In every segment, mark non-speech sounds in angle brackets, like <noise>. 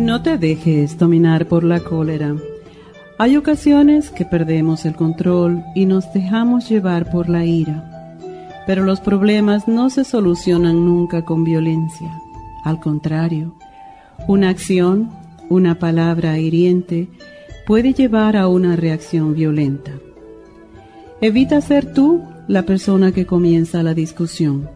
No te dejes dominar por la cólera. Hay ocasiones que perdemos el control y nos dejamos llevar por la ira. Pero los problemas no se solucionan nunca con violencia. Al contrario, una acción, una palabra hiriente puede llevar a una reacción violenta. Evita ser tú la persona que comienza la discusión.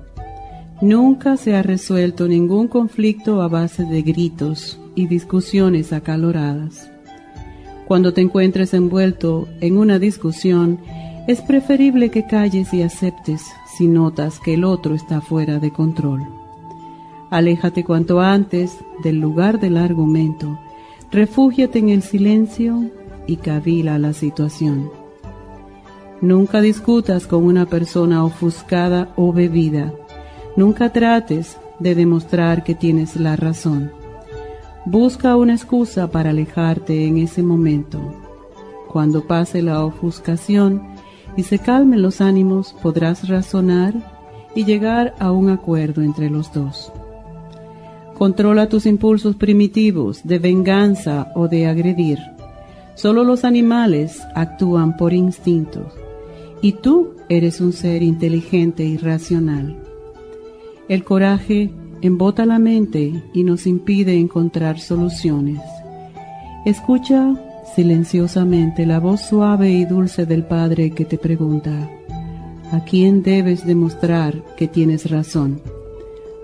Nunca se ha resuelto ningún conflicto a base de gritos, y discusiones acaloradas. Cuando te encuentres envuelto en una discusión, es preferible que calles y aceptes si notas que el otro está fuera de control. Aléjate cuanto antes del lugar del argumento, refúgiate en el silencio y cavila la situación. Nunca discutas con una persona ofuscada o bebida. Nunca trates de demostrar que tienes la razón. Busca una excusa para alejarte en ese momento. Cuando pase la ofuscación y se calmen los ánimos, podrás razonar y llegar a un acuerdo entre los dos. Controla tus impulsos primitivos de venganza o de agredir. Solo los animales actúan por instinto y tú eres un ser inteligente y racional. El coraje embota la mente y nos impide encontrar soluciones. Escucha silenciosamente la voz suave y dulce del Padre que te pregunta, ¿a quién debes demostrar que tienes razón?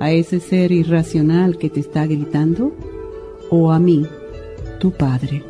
¿A ese ser irracional que te está gritando? ¿O a mí, tu Padre?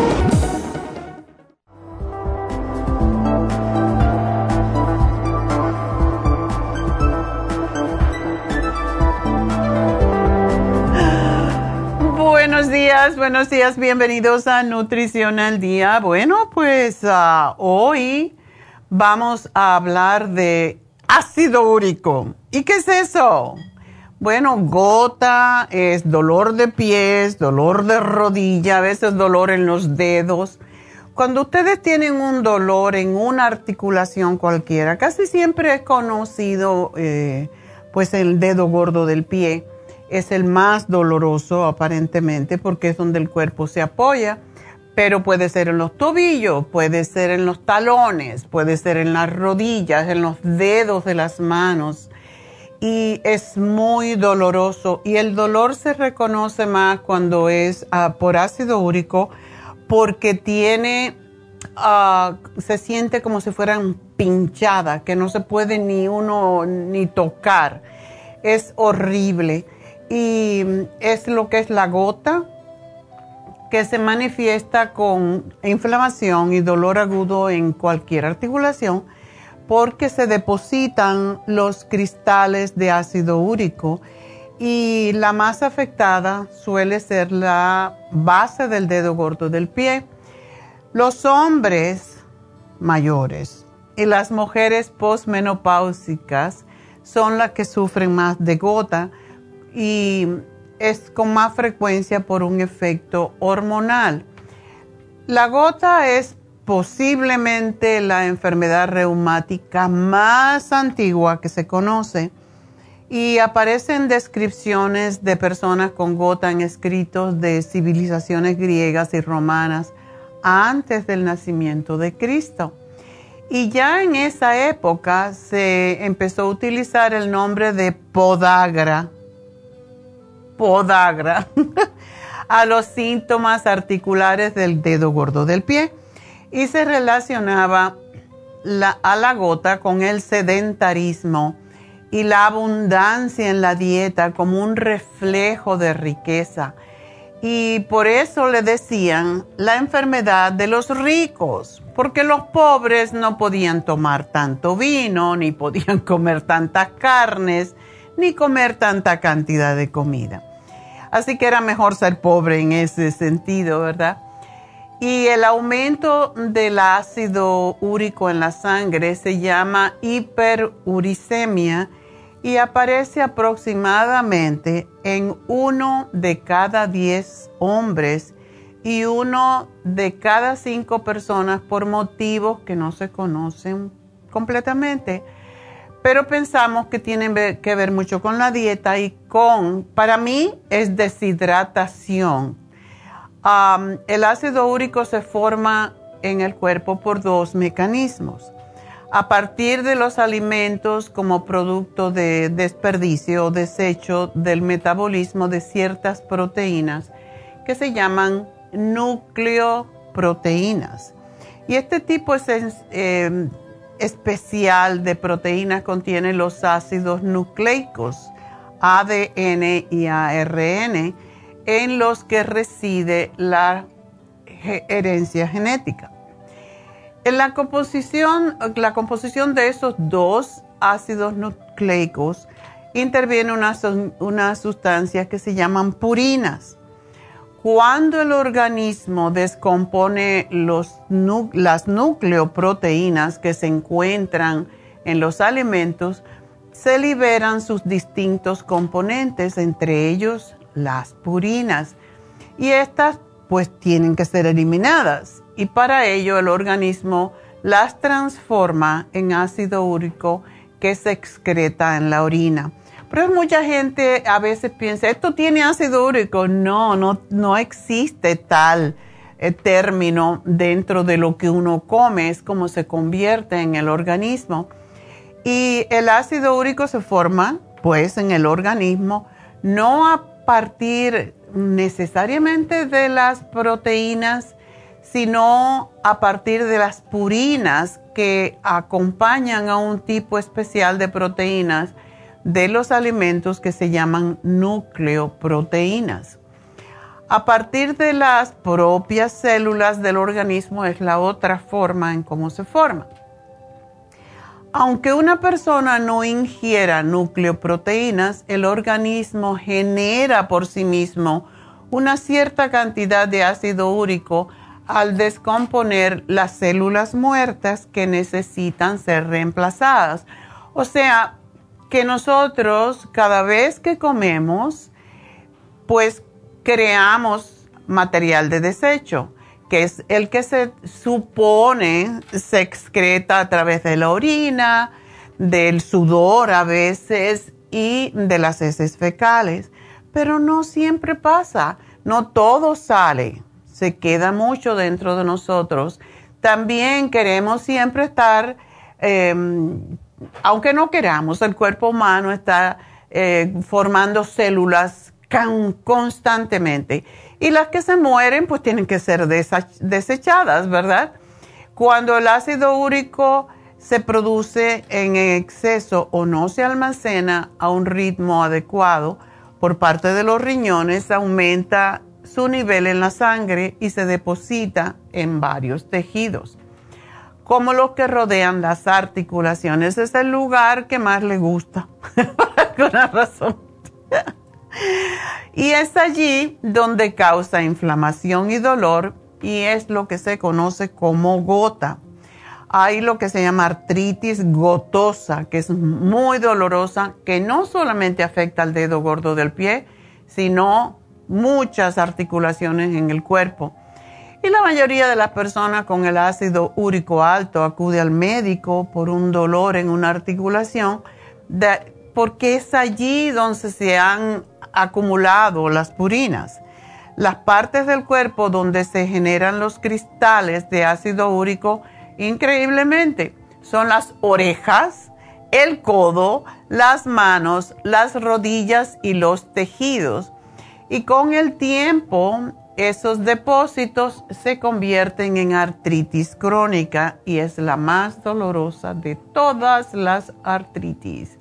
Buenos días, bienvenidos a Nutrición al Día. Bueno, pues ah, hoy vamos a hablar de ácido úrico. ¿Y qué es eso? Bueno, gota es dolor de pies, dolor de rodilla, a veces dolor en los dedos. Cuando ustedes tienen un dolor en una articulación cualquiera, casi siempre es conocido eh, pues el dedo gordo del pie es el más doloroso aparentemente porque es donde el cuerpo se apoya, pero puede ser en los tobillos, puede ser en los talones, puede ser en las rodillas, en los dedos de las manos. Y es muy doloroso. Y el dolor se reconoce más cuando es ah, por ácido úrico porque tiene, ah, se siente como si fueran pinchadas, que no se puede ni uno ni tocar. Es horrible y es lo que es la gota que se manifiesta con inflamación y dolor agudo en cualquier articulación porque se depositan los cristales de ácido úrico y la más afectada suele ser la base del dedo gordo del pie. Los hombres mayores y las mujeres posmenopáusicas son las que sufren más de gota y es con más frecuencia por un efecto hormonal. La gota es posiblemente la enfermedad reumática más antigua que se conoce y aparecen descripciones de personas con gota en escritos de civilizaciones griegas y romanas antes del nacimiento de Cristo. Y ya en esa época se empezó a utilizar el nombre de podagra, podagra, <laughs> a los síntomas articulares del dedo gordo del pie y se relacionaba a la gota con el sedentarismo y la abundancia en la dieta como un reflejo de riqueza. Y por eso le decían la enfermedad de los ricos, porque los pobres no podían tomar tanto vino, ni podían <laughs> comer tantas carnes, ni comer tanta cantidad de comida. Así que era mejor ser pobre en ese sentido, ¿verdad? Y el aumento del ácido úrico en la sangre se llama hiperuricemia y aparece aproximadamente en uno de cada diez hombres y uno de cada cinco personas por motivos que no se conocen completamente. Pero pensamos que tienen que ver mucho con la dieta y con, para mí, es deshidratación. el ácido úrico se forma en el cuerpo por dos mecanismos a partir de los alimentos como producto de desperdicio o desecho del metabolismo de ciertas proteínas que se llaman nucleoproteínas. Y este tipo em, especial de proteínas contiene los ácidos nucleicos, ADN y ARN, en los que reside la herencia genética. En la composición, la composición de esos dos ácidos nucleicos interviene una, una sustancia que se llaman purinas. Cuando el organismo descompone las nucleoproteínas que se encuentran en los alimentos, se liberan sus distintos componentes, entre ellos las purinas. Y estas pues tienen que ser eliminadas y para ello el organismo las transforma en ácido úrico que se excreta en la orina. Pero mucha gente a veces piensa, ¿esto tiene ácido úrico? No, no, no existe tal eh, término dentro de lo que uno come, es como se convierte en el organismo. Y el ácido úrico se forma pues en el organismo, no a partir necesariamente de las proteínas sino a partir de las purinas que acompañan a un tipo especial de proteínas de los alimentos que se llaman nucleoproteínas. A partir de las propias células del organismo es la otra forma en cómo se forma. Aunque una persona no ingiera nucleoproteínas, el organismo genera por sí mismo una cierta cantidad de ácido úrico al descomponer las células muertas que necesitan ser reemplazadas. O sea, que nosotros cada vez que comemos, pues creamos material de desecho, que es el que se supone se excreta a través de la orina, del sudor a veces y de las heces fecales. Pero no siempre pasa, no todo sale se queda mucho dentro de nosotros. También queremos siempre estar, em, aunque no queramos, el cuerpo humano está eh, formando células constantemente. Y las que se mueren, pues tienen que ser desechadas, ¿verdad? Cuando el ácido úrico se produce en exceso o no se almacena a un ritmo adecuado por parte de los riñones, aumenta su nivel en la sangre y se deposita en varios tejidos. Como los que rodean las articulaciones. Es el lugar que más le gusta, <laughs> por alguna razón. y es allí donde causa inflamación y dolor y es lo que se conoce como gota. Hay lo que se llama artritis gotosa, que es muy dolorosa, que no solamente afecta al dedo gordo del pie, sino muchas articulaciones en el cuerpo. Y la mayoría de las personas con el ácido úrico alto acude al médico por un dolor en una articulación, porque es allí donde se han acumulado las purinas. Las partes del cuerpo donde se generan los cristales de ácido úrico, increíblemente, son las orejas, el codo, las manos, las rodillas y los tejidos. Y con el tiempo esos depósitos se convierten en artritis crónica y es la más dolorosa de todas las artritis.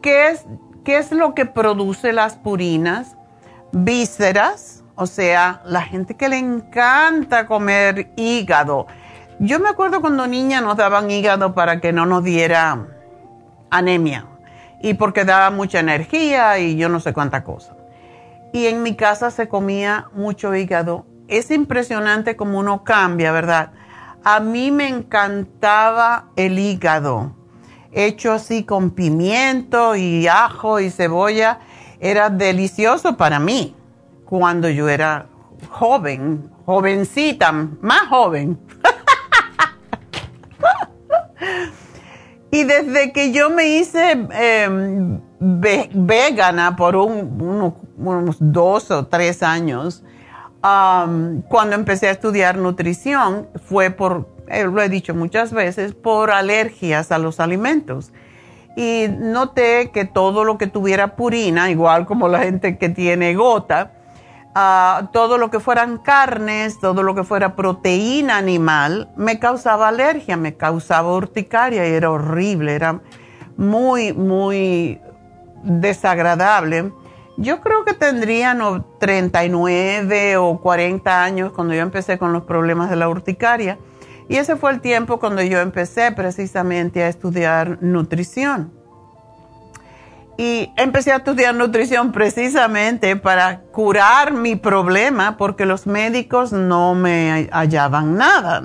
¿Qué es, qué es lo que produce las purinas? Vísceras, o sea, la gente que le encanta comer hígado. Yo me acuerdo cuando niña nos daban hígado para que no nos diera anemia y porque daba mucha energía y yo no sé cuánta cosa y en mi casa se comía mucho hígado. Es impresionante como uno cambia, ¿verdad? A mí me encantaba el hígado, hecho así con pimiento y ajo y cebolla. Era delicioso para mí cuando yo era joven, jovencita, más joven. <laughs> y desde que yo me hice vegana por unos dos o tres años, cuando empecé a estudiar nutrición, fue por, eh, lo he dicho muchas veces, por alergias a los alimentos. Y noté que todo lo que tuviera purina, igual como la gente que tiene gota, uh, todo lo que fueran carnes, todo lo que fuera proteína animal, me causaba alergia, me causaba urticaria y era horrible, era muy, muy desagradable. Yo creo que tendrían 39 o 40 años cuando yo empecé con los problemas de la urticaria. Y ese fue el tiempo cuando yo empecé precisamente a estudiar nutrición. Y empecé a estudiar nutrición precisamente para curar mi problema porque los médicos no me hallaban nada,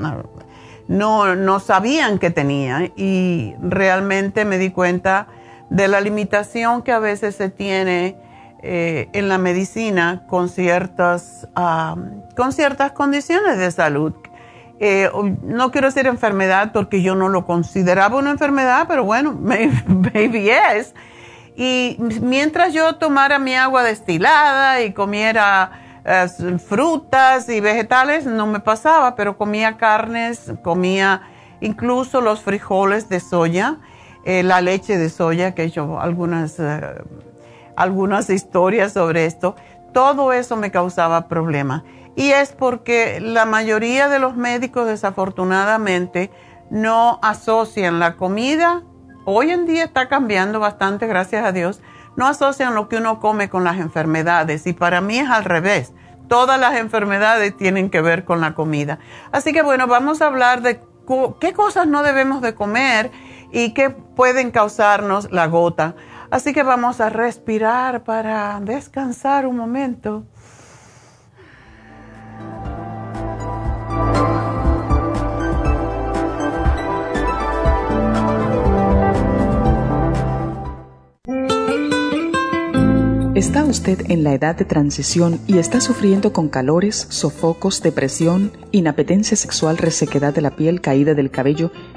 no, no sabían que tenía. Y realmente me di cuenta de la limitación que a veces se tiene eh, en la medicina con ciertas, con ciertas condiciones de salud. Eh, no quiero decir enfermedad porque yo no lo consideraba una enfermedad, pero bueno, <laughs> maybe es. Y mientras yo tomara mi agua destilada y comiera eh, frutas y vegetales, no me pasaba, pero comía carnes, comía incluso los frijoles de soya eh, la leche de soya, que he hecho algunas, eh, algunas historias sobre esto, todo eso me causaba problemas. Y es porque la mayoría de los médicos desafortunadamente no asocian la comida, hoy en día está cambiando bastante, gracias a Dios, no asocian lo que uno come con las enfermedades y para mí es al revés. Todas las enfermedades tienen que ver con la comida. Así que bueno, vamos a hablar de qué cosas no debemos de comer y que pueden causarnos la gota. Así que vamos a respirar para descansar un momento. ¿Está usted en la edad de transición y está sufriendo con calores, sofocos, depresión, inapetencia sexual, resequedad de la piel, caída del cabello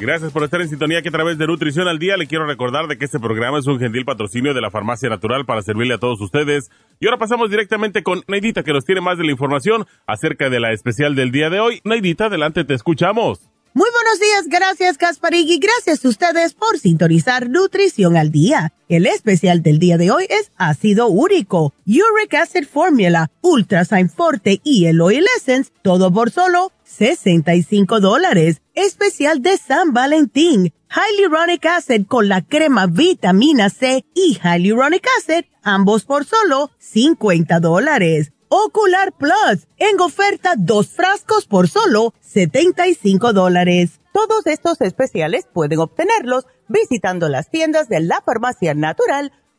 Gracias por estar en sintonía que a través de Nutrición al Día le quiero recordar de que este programa es un gentil patrocinio de la Farmacia Natural para servirle a todos ustedes. Y ahora pasamos directamente con Neidita que nos tiene más de la información acerca de la especial del día de hoy. Neidita, adelante, te escuchamos. Muy buenos días, gracias y gracias a ustedes por sintonizar Nutrición al Día. El especial del día de hoy es ácido úrico, Uric Acid Formula, Ultrasign Forte y el Oil Essence, todo por solo 65 dólares. Especial de San Valentín. Hyaluronic Acid con la crema vitamina C y Hyaluronic Acid, ambos por solo 50 dólares. Ocular Plus, en oferta dos frascos por solo 75 dólares. Todos estos especiales pueden obtenerlos visitando las tiendas de la farmacia natural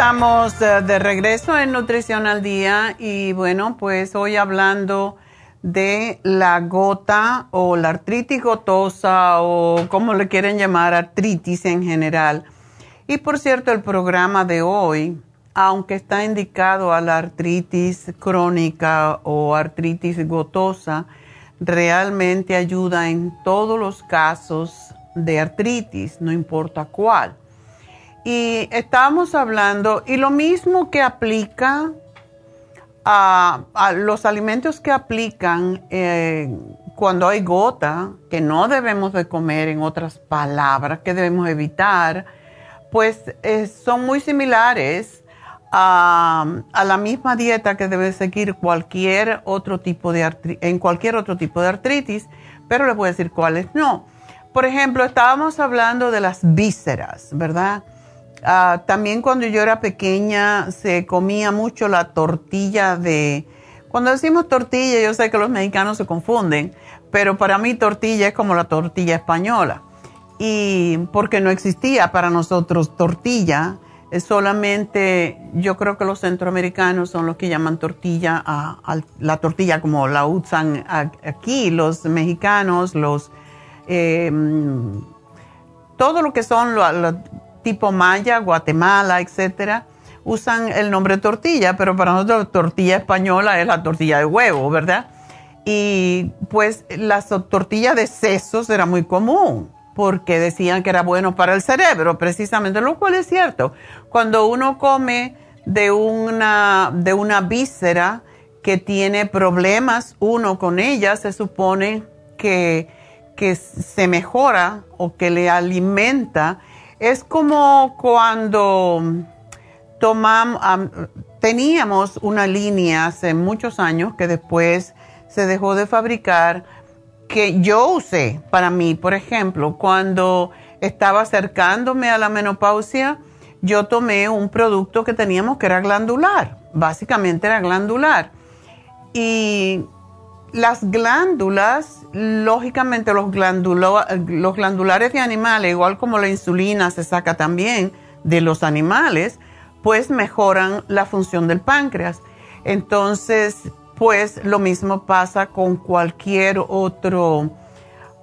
Estamos eh, de regreso en Nutrición al Día y bueno, pues hoy hablando de la gota o la artritis gotosa o como le quieren llamar, artritis en general. Y por cierto, el programa de hoy, aunque está indicado a la artritis crónica o artritis gotosa, realmente ayuda en todos los casos de artritis, no importa cuál. Y estábamos hablando, y lo mismo que aplica a, los alimentos que aplican eh, cuando hay gota, que no debemos de comer, en otras palabras, que debemos evitar, pues eh, son muy similares a, la misma dieta que debe seguir cualquier otro tipo de en cualquier otro tipo de artritis, pero les voy a decir cuáles no. Por ejemplo, estábamos hablando de las vísceras, ¿verdad? Ah, también cuando yo era pequeña se comía mucho la tortilla de... Cuando decimos tortilla, yo sé que los mexicanos se confunden, pero para mí tortilla es como la tortilla española. Y porque no existía para nosotros tortilla, es solamente, yo creo que los centroamericanos son los que llaman tortilla a, la tortilla como la usan aquí, los mexicanos, los... Eh, todo lo que son tipo maya, Guatemala, etcétera, usan el nombre tortilla, pero para nosotros tortilla española es la tortilla de huevo, ¿verdad? Y pues la tortilla de sesos era muy común porque decían que era bueno para el cerebro, precisamente, lo cual es cierto. Cuando uno come de una, de una víscera que tiene problemas uno con ella, se supone que, que se mejora o que le alimenta es como cuando tomamos, teníamos una línea hace muchos años que después se dejó de fabricar, que yo usé para mí, por ejemplo, cuando estaba acercándome a la menopausia, yo tomé un producto que teníamos que era glandular, básicamente era glandular. Y las glándulas, lógicamente los, los glandulares de animales, igual como la insulina se saca también de los animales, pues mejoran la función del páncreas. Entonces, pues lo mismo pasa con cualquier otro,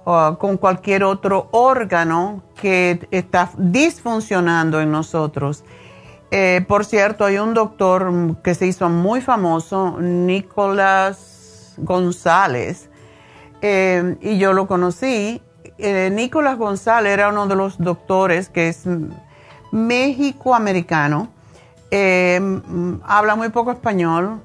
uh, con cualquier otro órgano que está disfuncionando en nosotros. Eh, por cierto, hay un doctor que se hizo muy famoso, Nicolás González, eh, y yo lo conocí, eh, Nicolás González era uno de los doctores que es méxico-americano. Eh, habla muy poco español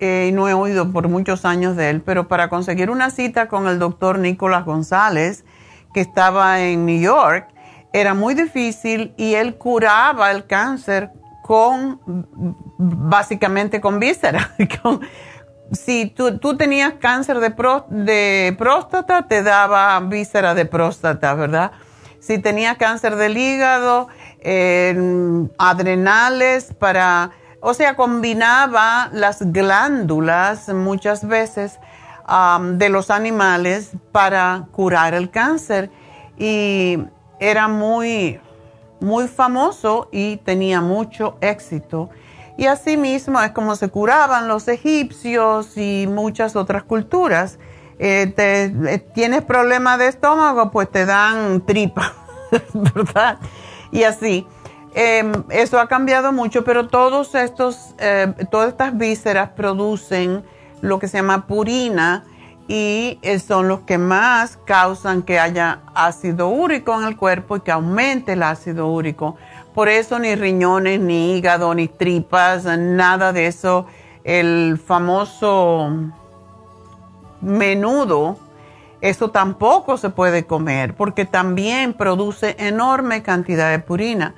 y no he oído por muchos años de él, pero para conseguir una cita con el doctor Nicolás González, que estaba en New York, era muy difícil y él curaba el cáncer con, básicamente con vísceras. <laughs> si tú, tú, tenías cáncer de, próstata, te daba víscera de próstata, ¿verdad? Si tenías cáncer del hígado, adrenales para, o sea, combinaba las glándulas muchas veces de los animales para curar el cáncer y era muy, muy famoso y tenía mucho éxito. Y asimismo es como se curaban los egipcios y muchas otras culturas. Eh, eh, tienes problemas de estómago, pues te dan tripa, <laughs> ¿verdad? Y así. Em, eso ha cambiado mucho, pero todos estos, eh, todas estas vísceras producen lo que se llama purina y son los que más causan que haya ácido úrico en el cuerpo y que aumente el ácido úrico. Por eso ni riñones, ni hígado, ni tripas, nada de eso. El famoso menudo, eso tampoco se puede comer porque también produce enorme cantidad de purina.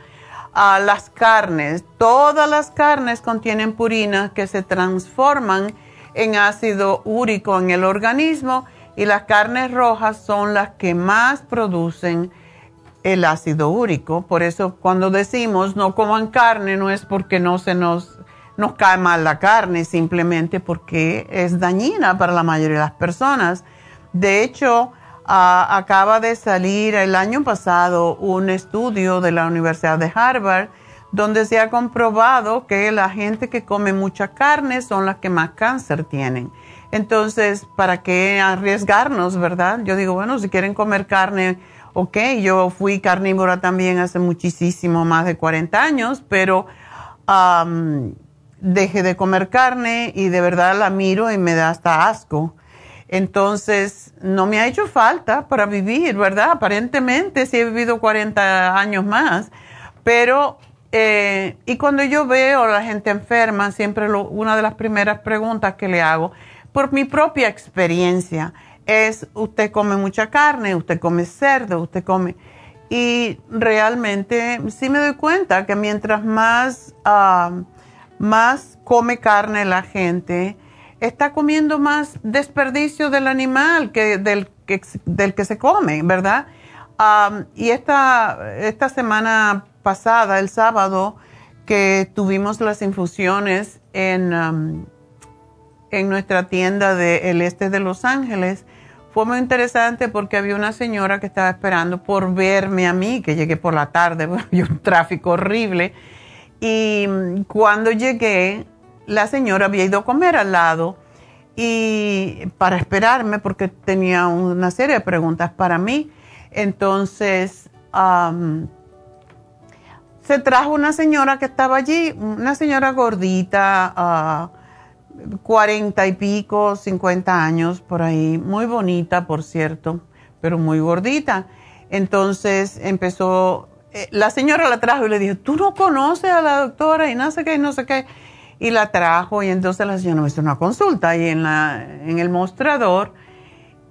las carnes, todas las carnes contienen purina que se transforman en ácido úrico en el organismo y las carnes rojas son las que más producen el ácido úrico. Por eso cuando decimos no coman carne no es porque no se nos, nos cae mal la carne, simplemente porque es dañina para la mayoría de las personas. De hecho, acaba de salir el año pasado un estudio de la Universidad de Harvard donde se ha comprobado que la gente que come mucha carne son las que más cáncer tienen. Entonces, ¿para qué arriesgarnos, verdad? Yo digo, bueno, si quieren comer carne ok, yo fui carnívora también hace muchísimo, más de 40 años, pero dejé de comer carne y de verdad la miro y me da hasta asco. Entonces, no me ha hecho falta para vivir, ¿verdad? Aparentemente sí he vivido 40 años más, pero, eh, y cuando yo veo a la gente enferma, siempre una de las primeras preguntas que le hago, por mi propia experiencia, es usted come mucha carne, usted come cerdo, usted come... Y realmente sí me doy cuenta que mientras más, más come carne la gente, está comiendo más desperdicio del animal que del que, del que se come, ¿verdad? Y esta, esta semana pasada, el sábado, que tuvimos las infusiones en, en nuestra tienda del este de Los Ángeles, fue muy interesante porque había una señora que estaba esperando por verme a mí, que llegué por la tarde, <laughs> había un tráfico horrible. Y cuando llegué, la señora había ido a comer al lado y para esperarme porque tenía una serie de preguntas para mí. Entonces, se trajo una señora que estaba allí, una señora gordita, ah, cuarenta y pico, cincuenta años por ahí, muy bonita, por cierto, pero muy gordita. Entonces empezó, eh, la señora la trajo y le dijo, tú no conoces a la doctora y no sé qué, no sé qué. Y la trajo y entonces la señora me hizo una consulta ahí en, la, en el mostrador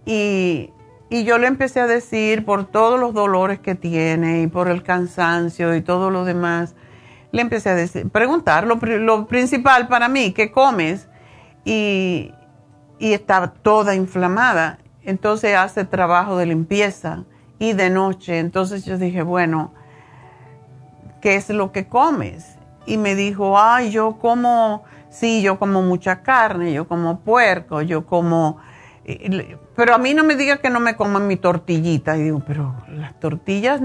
y, y yo le empecé a decir por todos los dolores que tiene y por el cansancio y todo lo demás le empecé a decir, preguntar lo, lo, principal para mí, ¿qué comes? Y, y estaba toda inflamada. Entonces hace trabajo de limpieza y de noche. Entonces yo dije, bueno, ¿qué es lo que comes? Y me dijo, ay, yo como, sí, yo como mucha carne, yo como puerco, yo como... Pero a mí no me diga que no me coman mi tortillita. Y digo, pero las tortillas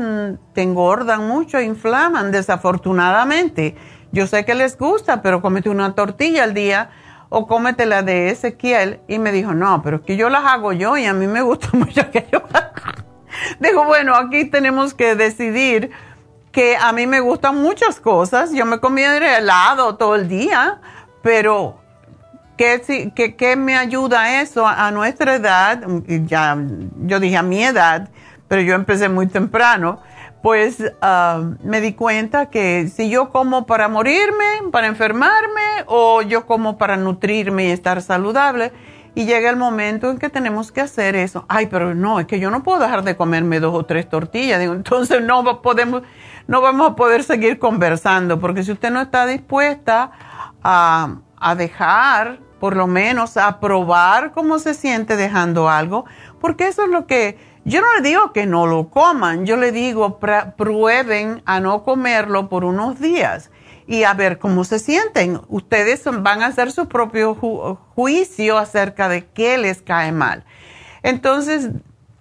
te engordan mucho, inflaman, desafortunadamente. Yo sé que les gusta, pero comete una tortilla al día o cómetela de Ezequiel. Y me dijo, no, pero es que yo las hago yo y a mí me gusta <laughs> mucho que yo Digo, bueno, aquí tenemos que decidir que a mí me gustan muchas cosas. Yo me comía helado todo el día, pero ¿Qué, qué, qué me ayuda eso a, nuestra edad? Ya, yo dije a mi edad, pero yo empecé muy temprano. Pues ah, me di cuenta que si yo como para morirme, para enfermarme, o yo como para nutrirme y estar saludable, y llega el momento en que tenemos que hacer eso. Ay, pero no, es que yo no puedo dejar de comerme dos o tres tortillas. Digo, <laughs> entonces no podemos, no vamos a poder seguir conversando, porque si usted no está dispuesta a, a dejar, por lo menos a probar cómo se siente dejando algo, porque eso es lo que, yo no le digo que no lo coman, yo le digo prueben a no comerlo por unos días y a ver cómo se sienten. Ustedes van a hacer su propio juicio acerca de qué les cae mal. Entonces,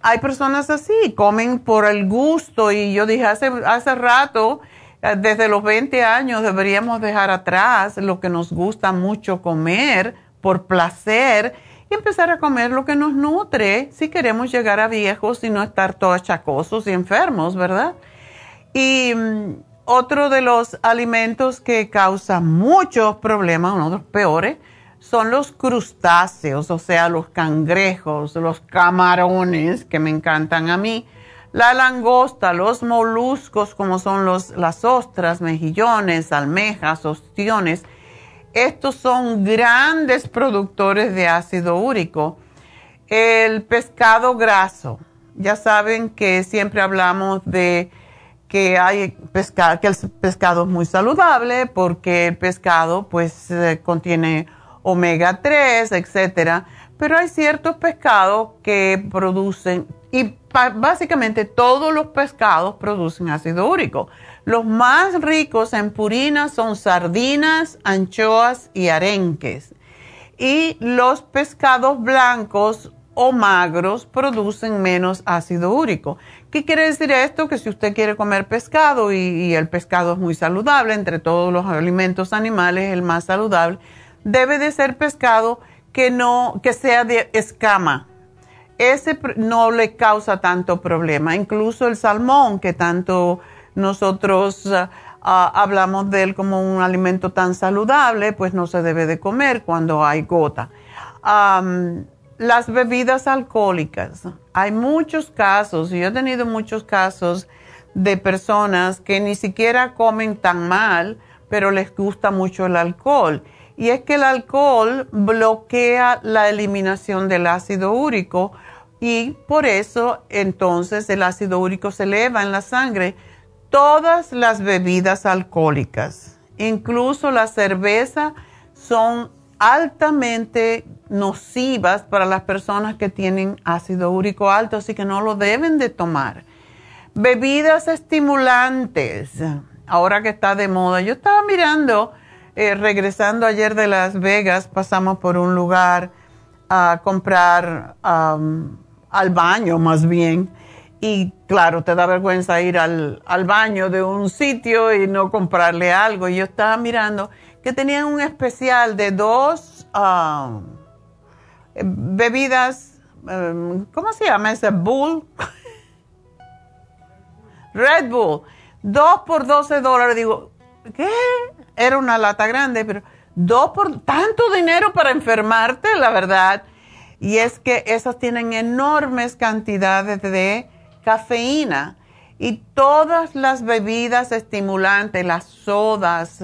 hay personas así, comen por el gusto y yo dije hace, hace rato, eh, desde los 20 años deberíamos dejar atrás lo que nos gusta mucho comer por placer y empezar a comer lo que nos nutre si queremos llegar a viejos y no estar todos chacosos y enfermos, ¿verdad? Y mm, otro de los alimentos que causa muchos problemas, uno de los peores, son los crustáceos, o sea, los cangrejos, los camarones, que me encantan a mí, la langosta, los moluscos, como son los, las ostras, mejillones, almejas, ostiones. Estos son grandes productores de ácido úrico. El pescado graso, ya saben que siempre hablamos de que hay pescado, que el pescado es muy saludable porque el pescado pues eh, contiene omega 3, etcétera, pero hay ciertos pescados que producen y básicamente todos los pescados producen ácido úrico. Los más ricos en purina son sardinas, anchoas y arenques. Y los pescados blancos o magros producen menos ácido úrico. ¿Qué quiere decir esto? Que si usted quiere comer pescado y, el pescado es muy saludable, entre todos los alimentos animales el más saludable, debe de ser pescado que no que sea de escama. Ese no le causa tanto problema. Incluso el salmón, que tanto nosotros ah, ah, hablamos de él como un alimento tan saludable, pues no se debe de comer cuando hay gota. las bebidas alcohólicas hay muchos casos, y yo he tenido muchos casos de personas que ni siquiera comen tan mal, pero les gusta mucho el alcohol. Y es que el alcohol bloquea la eliminación del ácido úrico y por eso entonces el ácido úrico se eleva en la sangre. Todas las bebidas alcohólicas, incluso la cerveza, son altamente nocivas para las personas que tienen ácido úrico alto, así que no lo deben de tomar. Bebidas estimulantes, ahora que está de moda. Yo estaba mirando, eh, regresando ayer de Las Vegas, pasamos por un lugar a comprar al baño más bien. Y claro, te da vergüenza ir al, al baño de un sitio y no comprarle algo. Y yo estaba mirando que tenían un especial de dos um, bebidas, um, ¿cómo se llama ese? Bull. <laughs> Red Bull. Dos por 12 dólares. Digo, ¿qué? Era una lata grande, pero dos por tanto dinero para enfermarte, la verdad. Y es que esas tienen enormes cantidades de cafeína y todas las bebidas estimulantes, las sodas,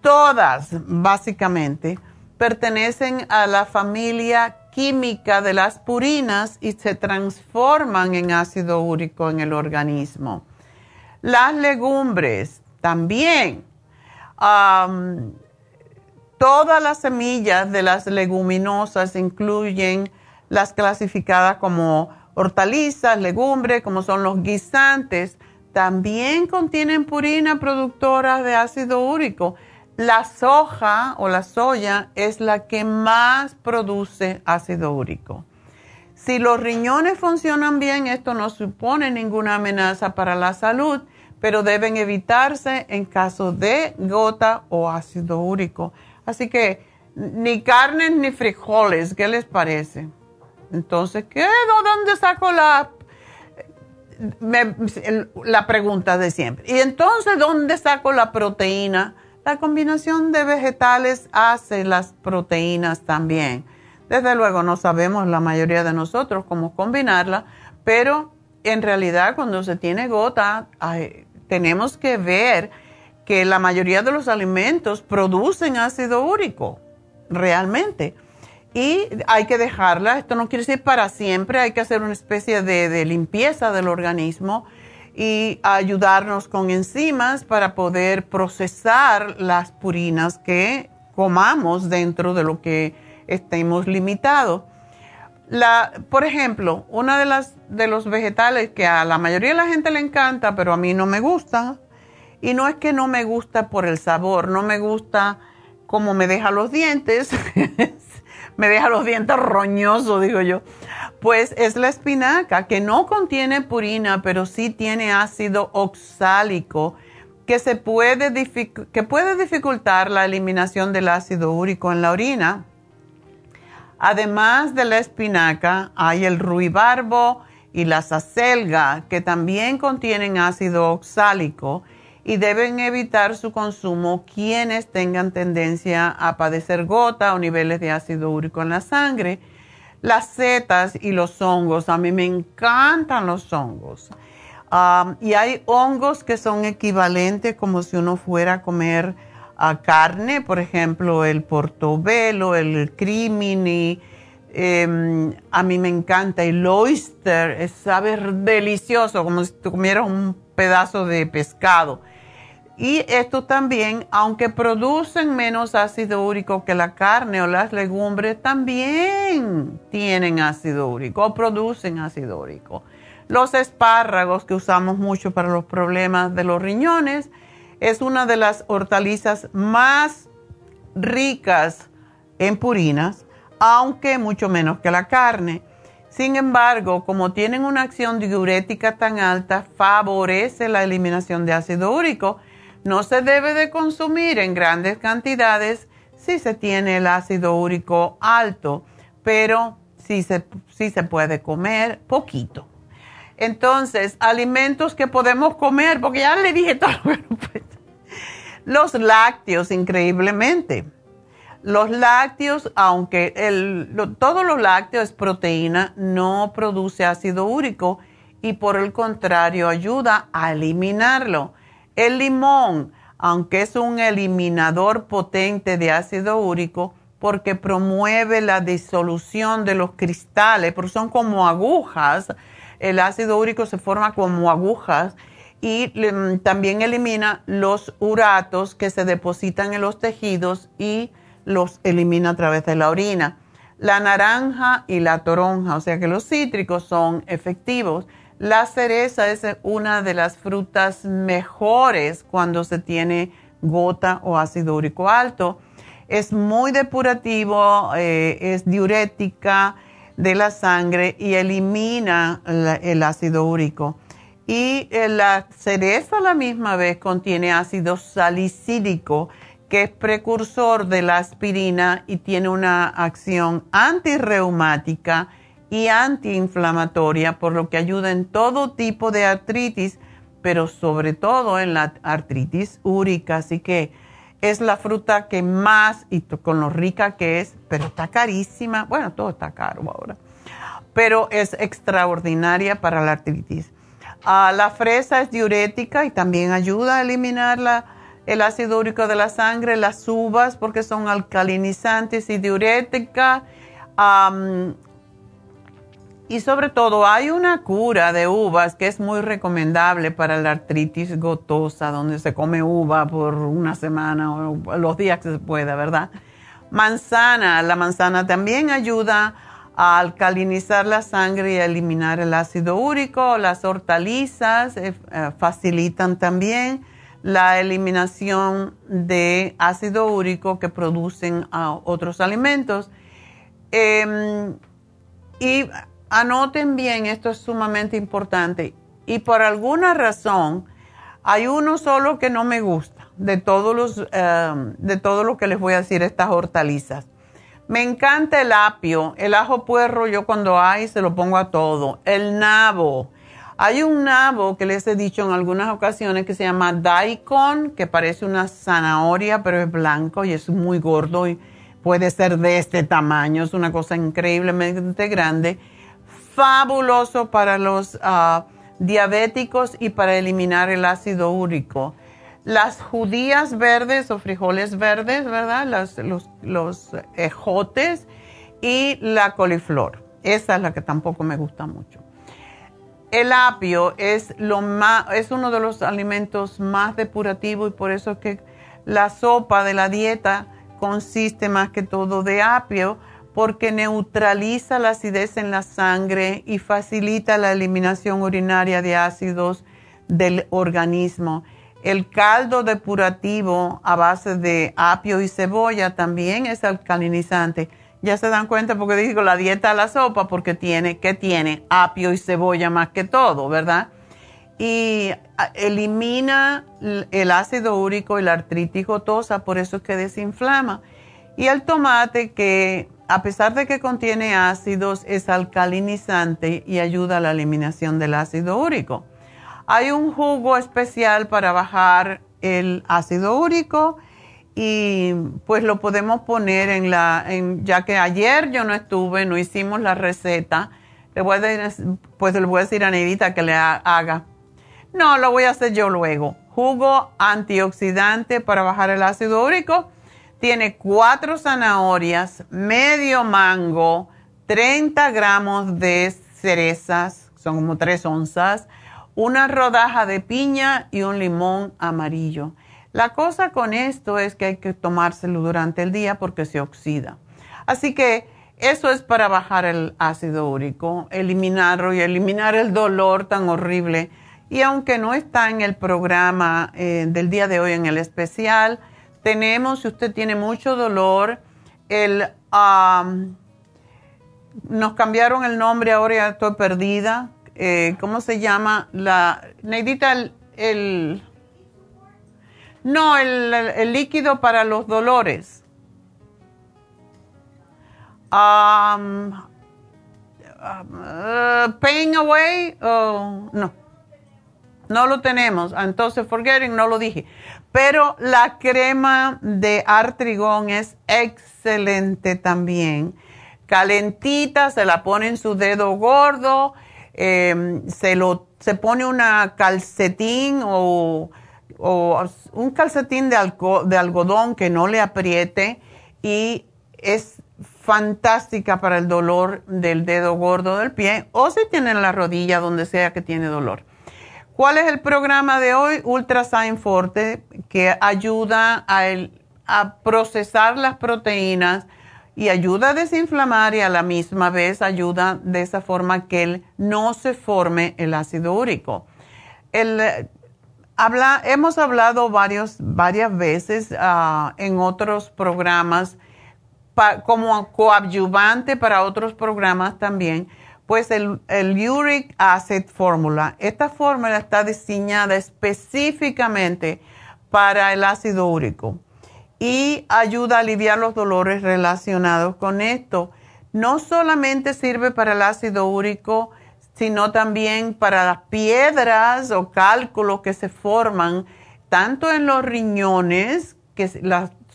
todas básicamente pertenecen a la familia química de las purinas y se transforman en ácido úrico en el organismo. Las legumbres también. todas las semillas de las leguminosas incluyen las clasificadas como hortalizas, legumbres, como son los guisantes, también contienen purina productora de ácido úrico la soja o la soya es la que más produce ácido úrico. Si los riñones funcionan bien, esto no supone ninguna amenaza para la salud, pero deben evitarse en caso de gota o ácido úrico. Así que ni carnes ni frijoles, ¿qué les parece? Entonces, ¿qué? ¿Dónde saco la, la pregunta de siempre? Y entonces, ¿dónde saco la proteína? la combinación de vegetales hace las proteínas también. Desde luego no sabemos la mayoría de nosotros cómo combinarla, pero en realidad cuando se tiene gota tenemos que ver que la mayoría de los alimentos producen ácido úrico, realmente. Y hay que dejarla, esto no quiere decir para siempre, hay que hacer una especie de, limpieza del organismo y ayudarnos con enzimas para poder procesar las purinas que comamos dentro de lo que estemos limitados. Por ejemplo, una de las de los vegetales que a la mayoría de la gente le encanta, pero a mí no me gusta, y no es que no me gusta por el sabor, no me gusta como me deja los dientes, <laughs> me deja los dientes roñosos, digo yo. Pues es la espinaca, que no contiene purina, pero sí tiene ácido oxálico, que, se puede, que puede dificultar la eliminación del ácido úrico en la orina. Además de la espinaca, hay el ruibarbo y la sacelga, que también contienen ácido oxálico y deben evitar su consumo quienes tengan tendencia a padecer gota o niveles de ácido úrico en la sangre. Las setas y los hongos, a mí me encantan los hongos. y hay hongos que son equivalentes como si uno fuera a comer carne, por ejemplo, el portobelo, el crimini. Em, a mí me encanta el oyster, sabe delicioso, como si tú comieras un pedazo de pescado. Y esto también, aunque producen menos ácido úrico que la carne o las legumbres, también tienen ácido úrico o producen ácido úrico. Los espárragos que usamos mucho para los problemas de los riñones es una de las hortalizas más ricas en purinas, aunque mucho menos que la carne. Sin embargo, como tienen una acción diurética tan alta, favorece la eliminación de ácido úrico no se debe de consumir en grandes cantidades si se tiene el ácido úrico alto, pero sí se, se puede comer poquito. Entonces, alimentos que podemos comer, porque ya le dije todo. Pues, los lácteos, increíblemente. Los lácteos, aunque el, todo lo lácteo es proteína, no produce ácido úrico y por el contrario ayuda a eliminarlo. El limón, aunque es un eliminador potente de ácido úrico, porque promueve la disolución de los cristales, porque son como agujas, el ácido úrico se forma como agujas y mm, también elimina los uratos que se depositan en los tejidos y los elimina a través de la orina. La naranja y la toronja, o sea que los cítricos son efectivos. La cereza es una de las frutas mejores cuando se tiene gota o ácido úrico alto. Es muy depurativo, eh, es diurética de la sangre y elimina el ácido úrico. Y eh, la cereza a la misma vez contiene ácido salicílico, que es precursor de la aspirina y tiene una acción antirreumática y antiinflamatoria, por lo que ayuda en todo tipo de artritis, pero sobre todo en la artritis úrica. Así que es la fruta que más, y con lo rica que es, pero está carísima. Bueno, todo está caro ahora, pero es extraordinaria para la artritis. Ah, la fresa es diurética y también ayuda a eliminar el ácido úrico de la sangre. Las uvas, porque son alcalinizantes y diuréticas. Y sobre todo hay una cura de uvas que es muy recomendable para la artritis gotosa, donde se come uva por una semana o los días que se pueda, ¿verdad? Manzana, la manzana también ayuda a alcalinizar la sangre y a eliminar el ácido úrico. Las hortalizas eh, eh, facilitan también la eliminación de ácido úrico que producen otros alimentos. Em, y Anoten bien, esto es sumamente importante. Y por alguna razón, hay uno solo que no me gusta de todos los, eh, de todo lo que les voy a decir estas hortalizas. Me encanta el apio, el ajo puerro, yo cuando hay se lo pongo a todo. El nabo, Hay un nabo que les he dicho en algunas ocasiones que se llama daikon, que parece una zanahoria, pero es blanco y es muy gordo y puede ser de este tamaño. Es una cosa increíblemente grande. Fabuloso para los ah, diabéticos y para eliminar el ácido úrico. Las judías verdes o frijoles verdes, ¿verdad? los, los ejotes y la coliflor. Esa es la que tampoco me gusta mucho. El apio es, lo más, es uno de los alimentos más depurativos y por eso es que la sopa de la dieta consiste más que todo de apio porque neutraliza la acidez en la sangre y facilita la eliminación urinaria de ácidos del organismo. El caldo depurativo a base de apio y cebolla también es alcalinizante ya se dan cuenta porque digo la dieta a la sopa porque tiene, ¿qué tiene? Apio y cebolla más que todo, ¿verdad? Y elimina el ácido úrico y la artritis gotosa, por eso es que desinflama. Y el tomate que a pesar de que contiene ácidos es alcalinizante y ayuda a la eliminación del ácido úrico. Hay un jugo especial para bajar el ácido úrico y pues lo podemos poner en la, ya que ayer yo no estuve, no hicimos la receta, le voy a decir, pues le voy a decir a Neidita que le haga. No, lo voy a hacer yo luego. Jugo antioxidante para bajar el ácido úrico. Tiene cuatro zanahorias, medio mango, 30 gramos de cerezas, son como tres onzas, una rodaja de piña y un limón amarillo. La cosa con esto es que hay que tomárselo durante el día porque se oxida. Así que eso es para bajar el ácido úrico, eliminarlo y eliminar el dolor tan horrible. Y aunque no está en el programa eh, del día de hoy, en el especial, tenemos, si usted tiene mucho dolor, el, nos cambiaron el nombre, ahora ya estoy perdida. Eh, ¿Cómo se llama? La, Neidita, el no, el, líquido para los dolores. Um, uh, pain away, oh, no. No lo tenemos. Entonces, forgetting, no lo dije. Pero la crema de artrigón es excelente también. Calentita, se la pone en su dedo gordo, em, se, lo, se pone una calcetín o un calcetín de, de algodón que no le apriete y es fantástica para el dolor del dedo gordo del pie o si tiene la rodilla donde sea que tiene dolor. ¿Cuál es el programa de hoy? Ultrasign Forte que ayuda a, procesar las proteínas y ayuda a desinflamar y a la misma vez ayuda de esa forma que no se forme el ácido úrico. El, hemos hablado varios, varias veces ah, en otros programas como coadyuvante para otros programas también, pues el, Uric Acid Fórmula. Esta fórmula está diseñada específicamente para el ácido úrico y ayuda a aliviar los dolores relacionados con esto. No solamente sirve para el ácido úrico, sino también para las piedras o cálculos que se forman tanto en los riñones, que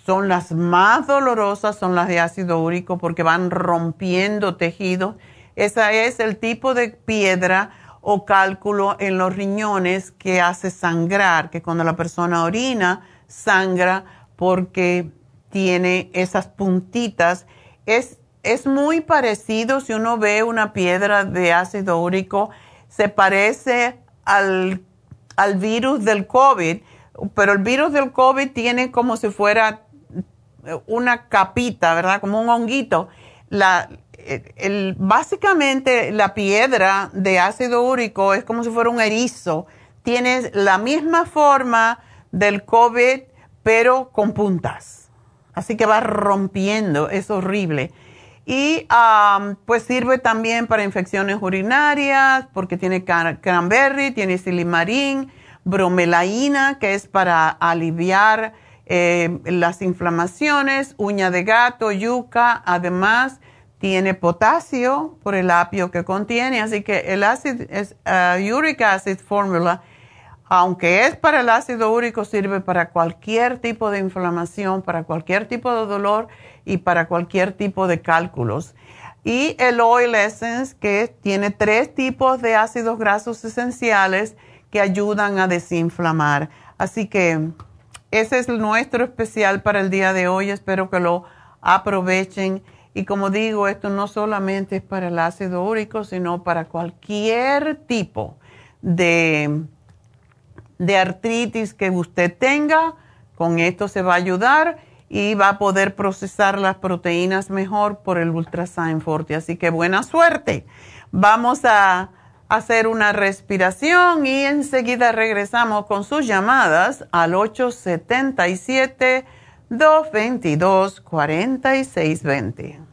son las más dolorosas, son las de ácido úrico porque van rompiendo tejidos. Ese es el tipo de piedra o cálculo en los riñones que hace sangrar, que cuando la persona orina, sangra porque tiene esas puntitas. Es es muy parecido, si uno ve una piedra de ácido úrico, se parece al, virus del COVID, pero el virus del COVID tiene como si fuera una capita, ¿verdad? Como un honguito. La, el, básicamente la piedra de ácido úrico es como si fuera un erizo. Tiene la misma forma del COVID, pero con puntas. Así que va rompiendo, es horrible. Y pues sirve también para infecciones urinarias porque tiene cranberry, tiene silimarín, bromelaína que es para aliviar eh, las inflamaciones, uña de gato, yuca, además tiene potasio por el apio que contiene, así que el ácido, es, uh, uric acid formula, aunque es para el ácido úrico, sirve para cualquier tipo de inflamación, para cualquier tipo de dolor y para cualquier tipo de cálculos. Y el Oil Essence, que tiene tres tipos de ácidos grasos esenciales que ayudan a desinflamar. Así que ese es nuestro especial para el día de hoy. Espero que lo aprovechen. Y como digo, esto no solamente es para el ácido úrico, sino para cualquier tipo de, de artritis que usted tenga. Con esto se va a ayudar y va a poder procesar las proteínas mejor por el Ultrasign Forte. Así que buena suerte. Vamos a hacer una respiración y enseguida regresamos con sus llamadas al 877 222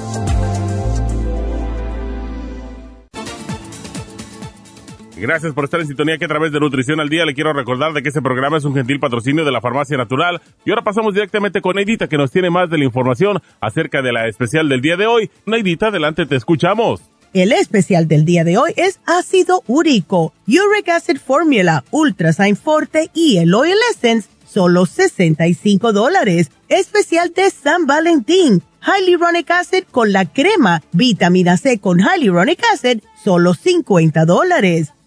Gracias por estar en sintonía que a través de Nutrición al Día le quiero recordar de que este programa es un gentil patrocinio de la Farmacia Natural. Y ahora pasamos directamente con Neidita que nos tiene más de la información acerca de la especial del día de hoy. Neidita, adelante, te escuchamos. El especial del día de hoy es ácido úrico, uric acid formula, ultrasign forte y el oil essence, solo 65 dólares. Especial de San Valentín, hyaluronic acid con la crema, vitamina C con hyaluronic acid, solo 50 dólares.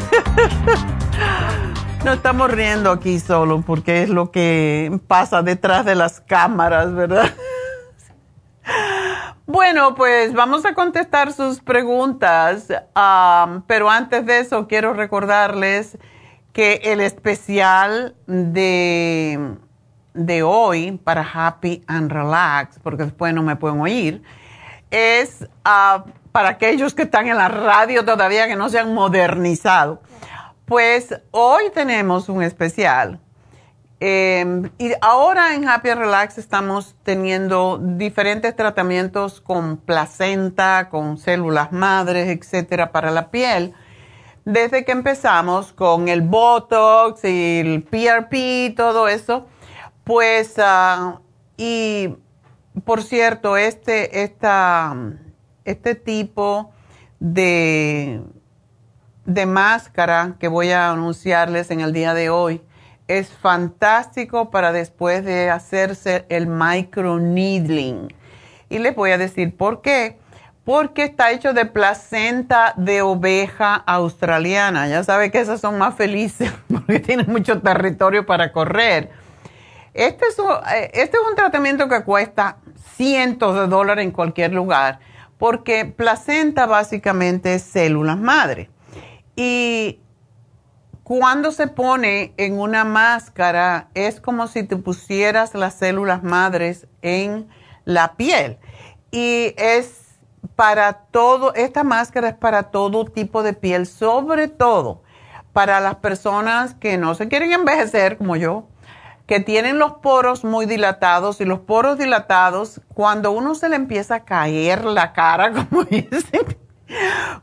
<laughs> No estamos riendo aquí solo porque es lo que pasa detrás de las cámaras, ¿verdad? <laughs> Bueno, pues vamos a contestar sus preguntas, pero antes de eso quiero recordarles que el especial de, de hoy para Happy and Relax, porque después no me pueden oír, es ah, para aquellos que están en la radio todavía que no se han modernizado. Pues hoy tenemos un especial. Em, y ahora en Happy Relax estamos teniendo diferentes tratamientos con placenta, con células madres, etcétera, para la piel. Desde que empezamos con el Botox y el PRP, todo eso, pues, uh, y por cierto, este, esta, este tipo de de máscara que voy a anunciarles en el día de hoy es fantástico para después de hacerse el microneedling. Y les voy a decir por qué. Porque está hecho de placenta de oveja australiana. Ya sabe que esas son más felices <laughs> porque tienen mucho territorio para correr. Este es, eh, este es un tratamiento que cuesta cientos de dólares en cualquier lugar porque placenta básicamente es células madre. Y cuando se pone en una máscara es como si te pusieras las células madres en la piel. Y es para todo, esta máscara es para todo tipo de piel, sobre todo para las personas que no se quieren envejecer como yo, que tienen los poros muy dilatados y los poros dilatados, cuando uno se le empieza a caer la cara, <laughs> como dicen,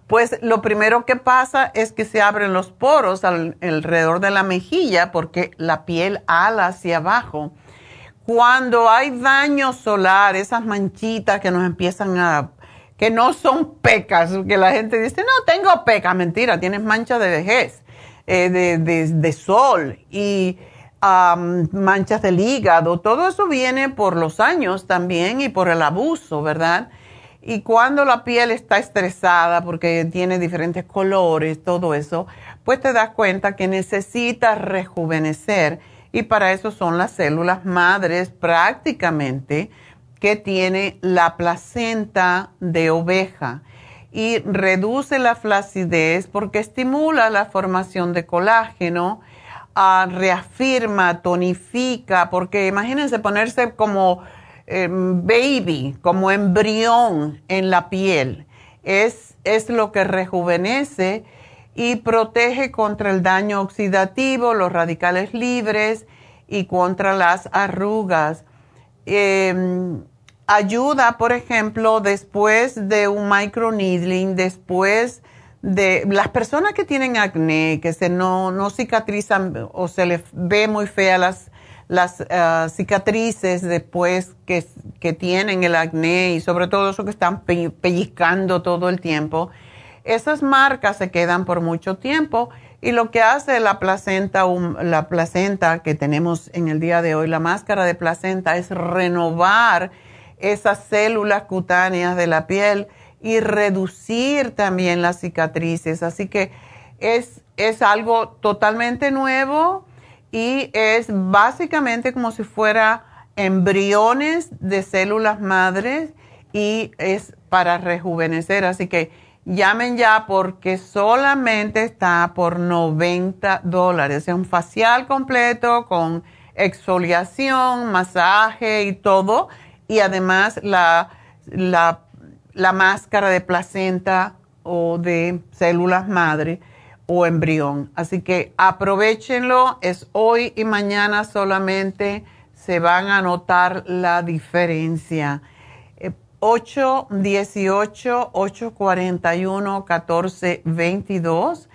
pues lo primero que pasa es que se abren los poros alrededor de la mejilla porque la piel ala hacia abajo. Cuando hay daño solar, esas manchitas que nos empiezan a que no son pecas, que la gente dice, no, tengo pecas, mentira, tienes manchas de vejez, eh, de, sol y manchas del hígado, todo eso viene por los años también y por el abuso, ¿verdad? Y cuando la piel está estresada porque tiene diferentes colores, todo eso, pues te das cuenta que necesita rejuvenecer. Y para eso son las células madres prácticamente que tiene la placenta de oveja. Y reduce la flacidez porque estimula la formación de colágeno, reafirma, tonifica, porque imagínense ponerse como em, baby, como embrión en la piel. Es, es lo que rejuvenece y protege contra el daño oxidativo, los radicales libres y contra las arrugas. Em, ayuda, por ejemplo, después de un microneedling, después de las personas que tienen acné, que se no, no cicatrizan o se les ve muy fea las, las ah, cicatrices después que, que, tienen el acné y sobre todo eso que están pellizcando todo el tiempo, esas marcas se quedan por mucho tiempo y lo que hace la placenta, la placenta que tenemos en el día de hoy, la máscara de placenta, es renovar esas células cutáneas de la piel y reducir también las cicatrices. Así que es, es algo totalmente nuevo y es básicamente como si fuera embriones de células madres y es para rejuvenecer. Así que Llamen ya porque solamente está por 90 dólares. Es un facial completo con exfoliación, masaje y todo. Y además la, la, la máscara de placenta o de células madre o embrión. Así que aprovechenlo. Es hoy y mañana solamente. Se van a notar la diferencia. 818-841-1422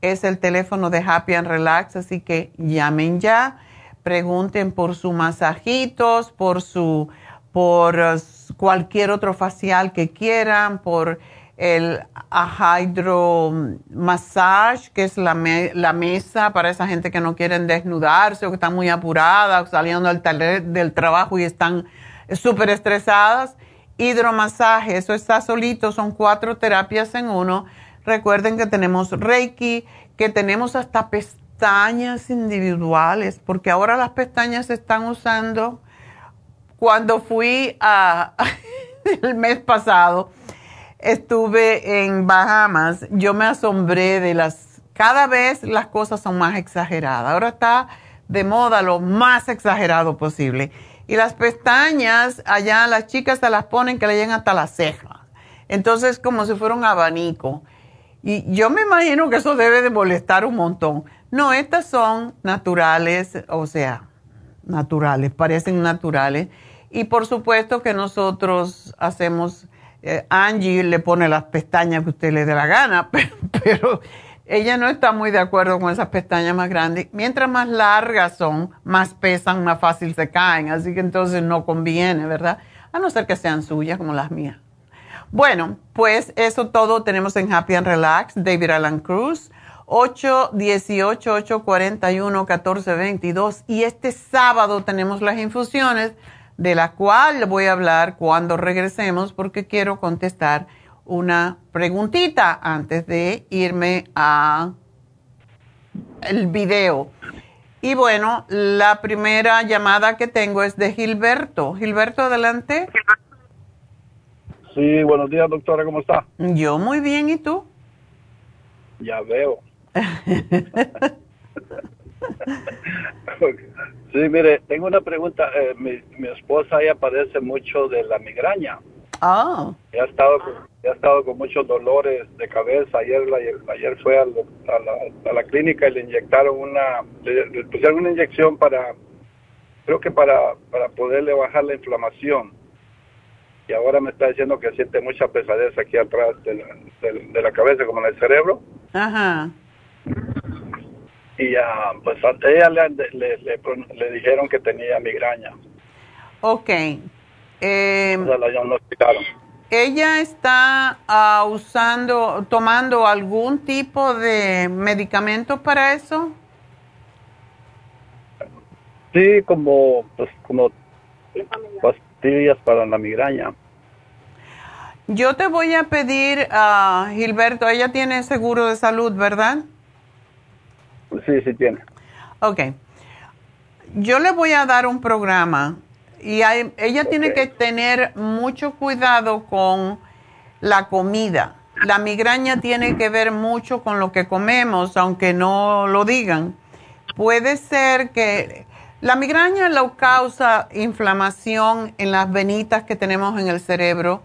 es el teléfono de Happy and Relax, así que llamen ya, pregunten por sus masajitos, por su por uh, cualquier otro facial que quieran, por el hydro massage, que es la, la, mesa para esa gente que no quieren desnudarse o que están muy apuradas, saliendo del, del trabajo y están súper estresadas hidromasaje, eso está solito, son cuatro terapias en uno. Recuerden que tenemos Reiki, que tenemos hasta pestañas individuales, porque ahora las pestañas se están usando. Cuando fui <laughs> el mes pasado, estuve en Bahamas, yo me asombré de las, cada vez las cosas son más exageradas. Ahora está de moda lo más exagerado posible. Y las pestañas, allá las chicas se las ponen que le llegan hasta las cejas. Entonces, como si fuera un abanico. Y yo me imagino que eso debe de molestar un montón. No, estas son naturales, o sea, naturales, parecen naturales. Y por supuesto que nosotros hacemos, eh, Angie le pone las pestañas que usted le dé la gana, <laughs> pero ella no está muy de acuerdo con esas pestañas más grandes. Mientras más largas son, más pesan, más fácil se caen. Así que entonces no conviene, ¿verdad? A no ser que sean suyas como las mías. Bueno, pues eso todo tenemos en Happy and Relax, David Alan Cruz, 818-841-1422. Y este sábado tenemos las infusiones, de las cuales voy a hablar cuando regresemos, porque quiero contestar una preguntita antes de irme a el video. Y bueno, la primera llamada que tengo es de Gilberto. Gilberto, adelante. Sí, buenos días, doctora, ¿cómo está? Yo muy bien, ¿y tú? Ya veo. <laughs> <laughs> sí, mire, tengo una pregunta. Eh, mi, mi esposa ella padece mucho de la migraña. Ah. ha estado ha estado con muchos dolores de cabeza. Ayer, ayer fue a, la, a, la, clínica y le inyectaron una, le, pusieron una inyección para, creo que para, para poderle bajar la inflamación. Y ahora me está diciendo que siente mucha pesadez aquí atrás de la, de, la cabeza, como en el cerebro. Ajá. Y ya, pues a ella le, le, le, dijeron que tenía migraña. Ok. Eh, la diagnosticaron ¿Ella está ah, usando, tomando algún tipo de medicamento para eso? Sí, como, pues, como pastillas para la migraña. Yo te voy a pedir, a ah, Gilberto, ella tiene seguro de salud, ¿verdad? Sí, sí tiene. Ok. Yo le voy a dar un programa y ella tiene que tener mucho cuidado con la comida. La migraña tiene que ver mucho con lo que comemos, aunque no lo digan. Puede ser que la migraña lo causa inflamación en las venitas que tenemos en el cerebro,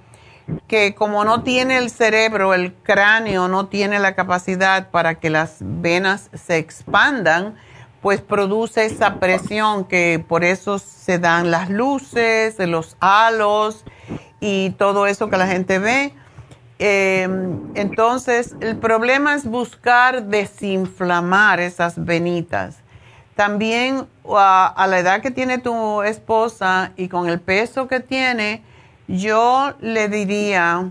que como no tiene el cerebro, el cráneo no tiene la capacidad para que las venas se expandan, pues produce esa presión que por eso se dan las luces, los halos y todo eso que la gente ve. Em, entonces, el problema es buscar desinflamar esas venitas. También a, la edad que tiene tu esposa y con el peso que tiene, yo le diría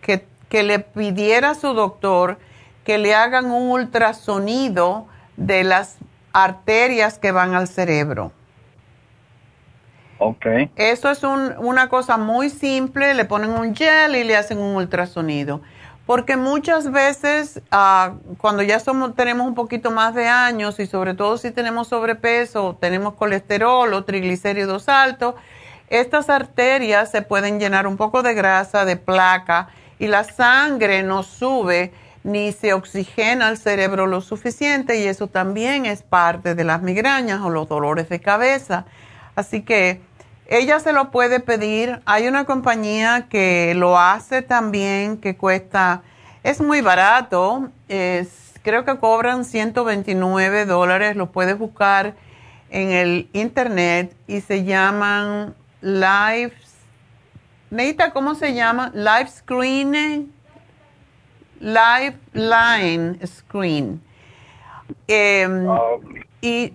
que, que le pidiera a su doctor que le hagan un ultrasonido de las arterias que van al cerebro. Ok. Eso es una cosa muy simple, le ponen un gel y le hacen un ultrasonido. Porque muchas veces ah, cuando ya somos, tenemos un poquito más de años y sobre todo si tenemos sobrepeso, tenemos colesterol o triglicéridos altos, estas arterias se pueden llenar un poco de grasa, de placa y la sangre nos sube ni se oxigena el cerebro lo suficiente y eso también es parte de las migrañas o los dolores de cabeza. Así que ella se lo puede pedir. Hay una compañía que lo hace también que cuesta, es muy barato, es, creo que cobran 129 dólares, lo puedes buscar en el internet y se llaman Life, Neita, ¿cómo se llama? Life Screening Lifeline Screen. Em, y,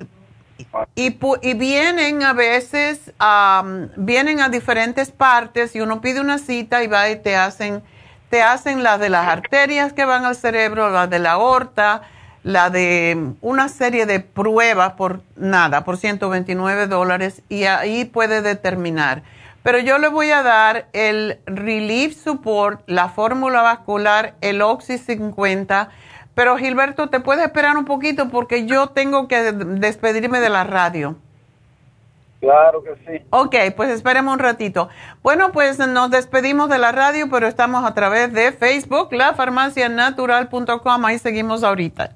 y, vienen a veces, vienen a diferentes partes y uno pide una cita y va y te hacen, te hacen la de las arterias que van al cerebro, la de la aorta, la de una serie de pruebas por nada, por 129 dólares y ahí puede determinar pero yo le voy a dar el Relief Support, la fórmula vascular, el Oxy 50. Pero Gilberto, ¿te puedes esperar un poquito? Porque yo tengo que despedirme de la radio. Claro que sí. Ok, pues esperemos un ratito. Bueno, pues nos despedimos de la radio, pero estamos a través de Facebook, lafarmacianatural.com. Ahí seguimos ahorita.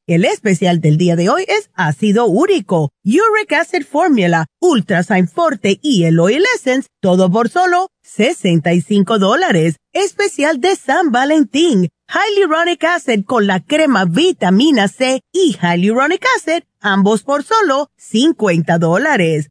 El especial del día de hoy es ácido úrico, Uric Acid Formula, Ultrasign Forte y el Oil Essence, todo por solo 65 dólares. Especial de San Valentín, Hyaluronic Acid con la crema vitamina C y Hyaluronic Acid, ambos por solo 50 dólares.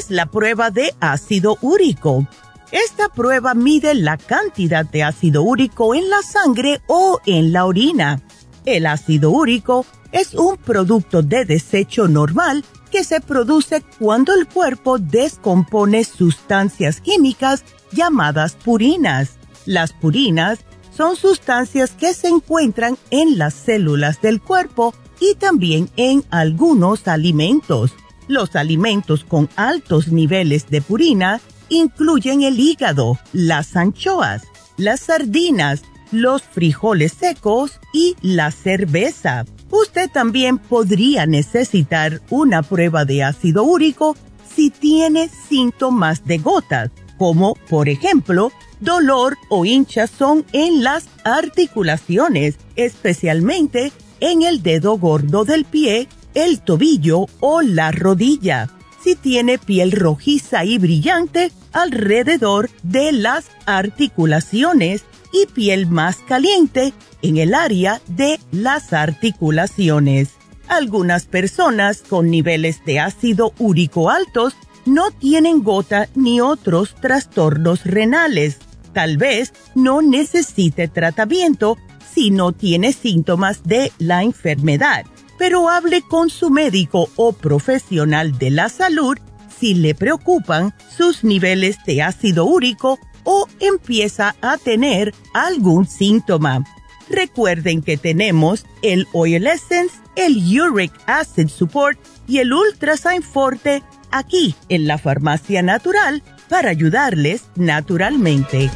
Es la prueba de ácido úrico. Esta prueba mide la cantidad de ácido úrico en la sangre o en la orina. El ácido úrico es un producto de desecho normal que se produce cuando el cuerpo descompone sustancias químicas llamadas purinas. Las purinas son sustancias que se encuentran en las células del cuerpo y también en algunos alimentos. Los alimentos con altos niveles de purina incluyen el hígado, las anchoas, las sardinas, los frijoles secos y la cerveza. Usted también podría necesitar una prueba de ácido úrico si tiene síntomas de gotas, como por ejemplo dolor o hinchazón en las articulaciones, especialmente en el dedo gordo del pie el tobillo o la rodilla. Si tiene piel rojiza y brillante alrededor de las articulaciones y piel más caliente en el área de las articulaciones. Algunas personas con niveles de ácido úrico altos no tienen gota ni otros trastornos renales. Tal vez no necesite tratamiento si no tiene síntomas de la enfermedad pero hable con su médico o profesional de la salud si le preocupan sus niveles de ácido úrico o empieza a tener algún síntoma. Recuerden que tenemos el Oil Essence, el Uric Acid Support y el Ultrasign Forte aquí en la Farmacia Natural para ayudarles naturalmente.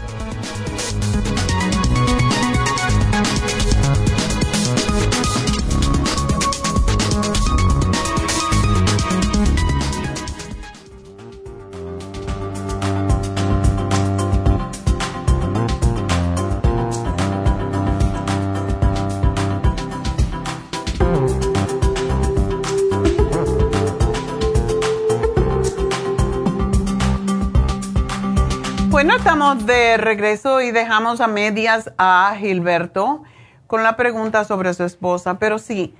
Bueno, estamos de regreso y dejamos a medias a Gilberto con la pregunta sobre su esposa, pero sí,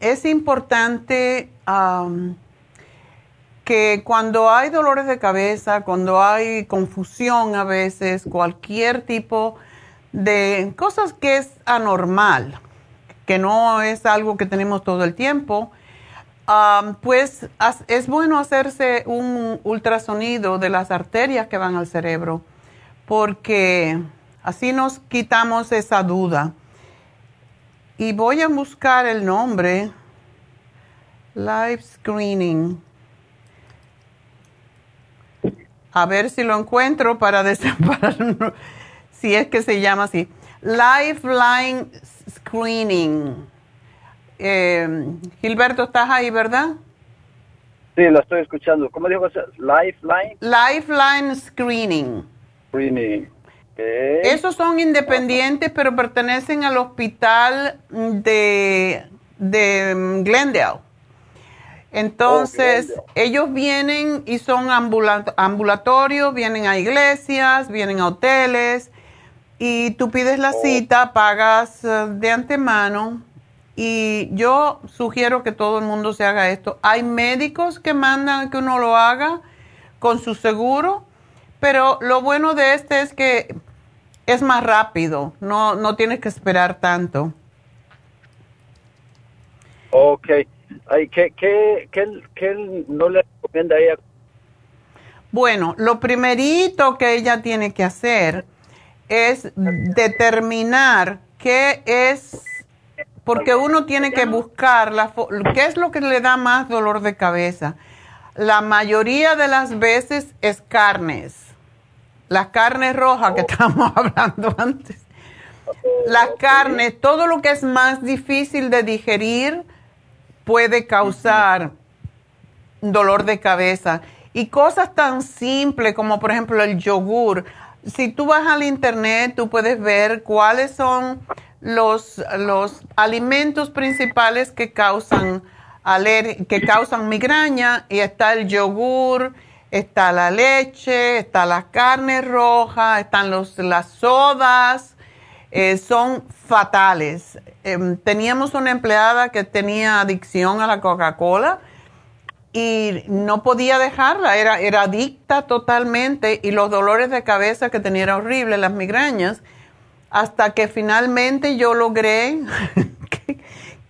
es importante que cuando hay dolores de cabeza, cuando hay confusión a veces, cualquier tipo de cosas que es anormal, que no es algo que tenemos todo el tiempo, pues es bueno hacerse un ultrasonido de las arterias que van al cerebro, porque así nos quitamos esa duda. Y voy a buscar el nombre, Live Screening. A ver si lo encuentro para, <laughs> para si es que se llama así. Lifeline Screening. Eh, Gilberto, ¿estás ahí, verdad? Sí, lo estoy escuchando. ¿Cómo dijo? Lifeline. Lifeline Screening. Screening. Esos son independientes, pero pertenecen al hospital de, de Glendale. Entonces, oh, ellos vienen y son ambulatorios, vienen a iglesias, vienen a hoteles, y tú pides la oh. cita, pagas eh, de antemano, y yo sugiero que todo el mundo se haga esto. Hay médicos que mandan que uno lo haga con su seguro, pero lo bueno de este es que es más rápido, no, no tienes que esperar tanto. Ok. Ay, ¿qué, qué, qué, no le recomienda a ella? Bueno, lo primerito que ella tiene que hacer es determinar qué es, porque uno tiene que buscar la, qué es lo que le da más dolor de cabeza. La mayoría de las veces es carnes las carnes rojas que estábamos <laughs> hablando antes. Las carnes, todo lo que es más difícil de digerir puede causar dolor de cabeza. Y cosas tan simples como por ejemplo el yogur. Si tú vas al internet, tú puedes ver cuáles son los, los alimentos principales que causan, que causan migraña y está el yogur, está la leche, está la carne roja, están los, las sodas, eh, son fatales. Em, teníamos una empleada que tenía adicción a la Coca-Cola y no podía dejarla, era, era adicta totalmente y los dolores de cabeza que tenía era horrible, las migrañas, hasta que finalmente yo logré <laughs> que,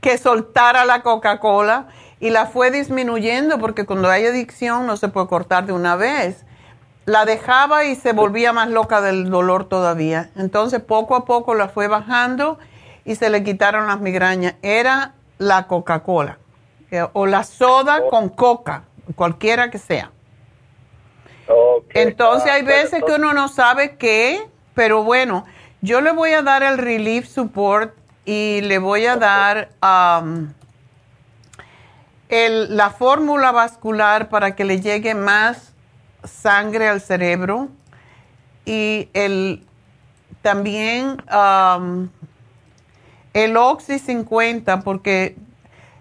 que soltara la Coca-Cola y la fue disminuyendo porque cuando hay adicción no se puede cortar de una vez. La dejaba y se volvía más loca del dolor todavía. Entonces poco a poco la fue bajando y se le quitaron las migrañas. Era la Coca-Cola eh, o la soda con coca, cualquiera que sea. Entonces hay veces que uno no sabe qué, pero bueno, yo le voy a dar el Relief Support y le voy a dar el, la fórmula vascular para que le llegue más sangre al cerebro y el, también um, el Oxy 50, porque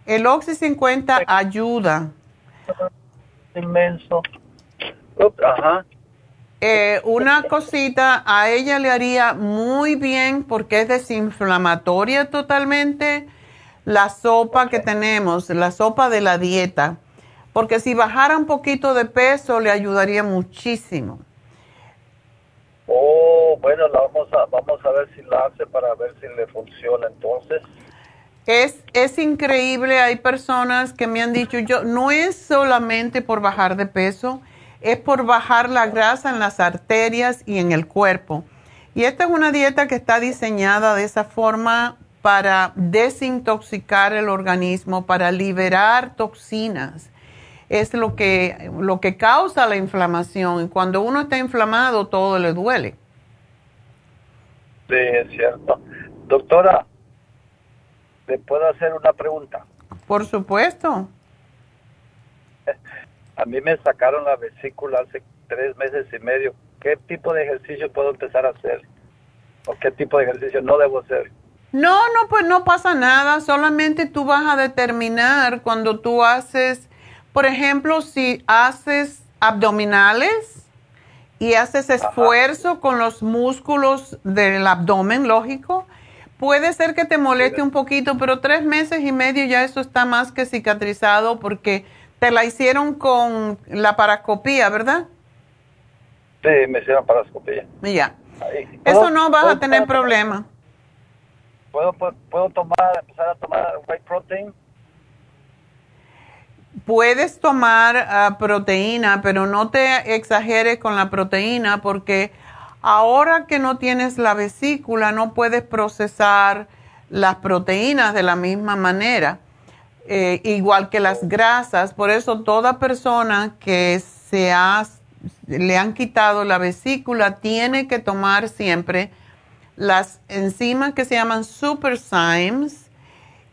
el Oxy 50 ayuda. Inmenso. Eh, una cosita a ella le haría muy bien porque es desinflamatoria totalmente la sopa que tenemos, la sopa de la dieta, porque si bajara un poquito de peso le ayudaría muchísimo. Oh, bueno, vamos a, vamos a ver si la hace para ver si le funciona entonces. Es, es increíble, hay personas que me han dicho, yo no es solamente por bajar de peso, es por bajar la grasa en las arterias y en el cuerpo. Y esta es una dieta que está diseñada de esa forma para desintoxicar el organismo, para liberar toxinas. Es lo que, lo que causa la inflamación. Y cuando uno está inflamado, todo le duele. Sí, es cierto. Doctora, ¿le puedo hacer una pregunta? Por supuesto. A mí me sacaron la vesícula hace tres meses y medio. ¿Qué tipo de ejercicio puedo empezar a hacer? ¿O qué tipo de ejercicio no debo hacer? No, no, pues no pasa nada, solamente tú vas a determinar cuando tú haces, por ejemplo, si haces abdominales y haces esfuerzo con los músculos del abdomen, lógico, puede ser que te moleste un poquito, pero tres meses y medio ya eso está más que cicatrizado porque te la hicieron con la parascopía, ¿verdad? Sí, me hicieron parascopía. Ya. Eso no vas a tener problema. ¿Puedo, puedo, tomar, empezar a tomar white protein? Puedes tomar ah, proteína, pero no te exageres con la proteína porque ahora que no tienes la vesícula no puedes procesar las proteínas de la misma manera, eh, igual que las grasas. Por eso toda persona que se ha, le han quitado la vesícula tiene que tomar siempre las enzimas que se llaman superzymes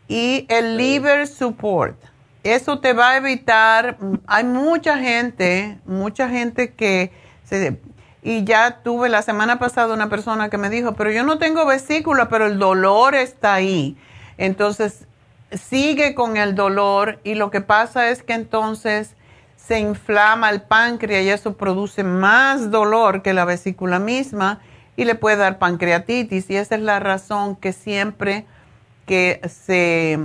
y el liver support. Eso te va a evitar, hay mucha gente, mucha gente que se, y ya tuve la semana pasada una persona que me dijo, pero yo no tengo vesícula, pero el dolor está ahí. Entonces, sigue con el dolor y lo que pasa es que entonces se inflama el páncreas y eso produce más dolor que la vesícula misma y le puede dar pancreatitis. Y esa es la razón que siempre que se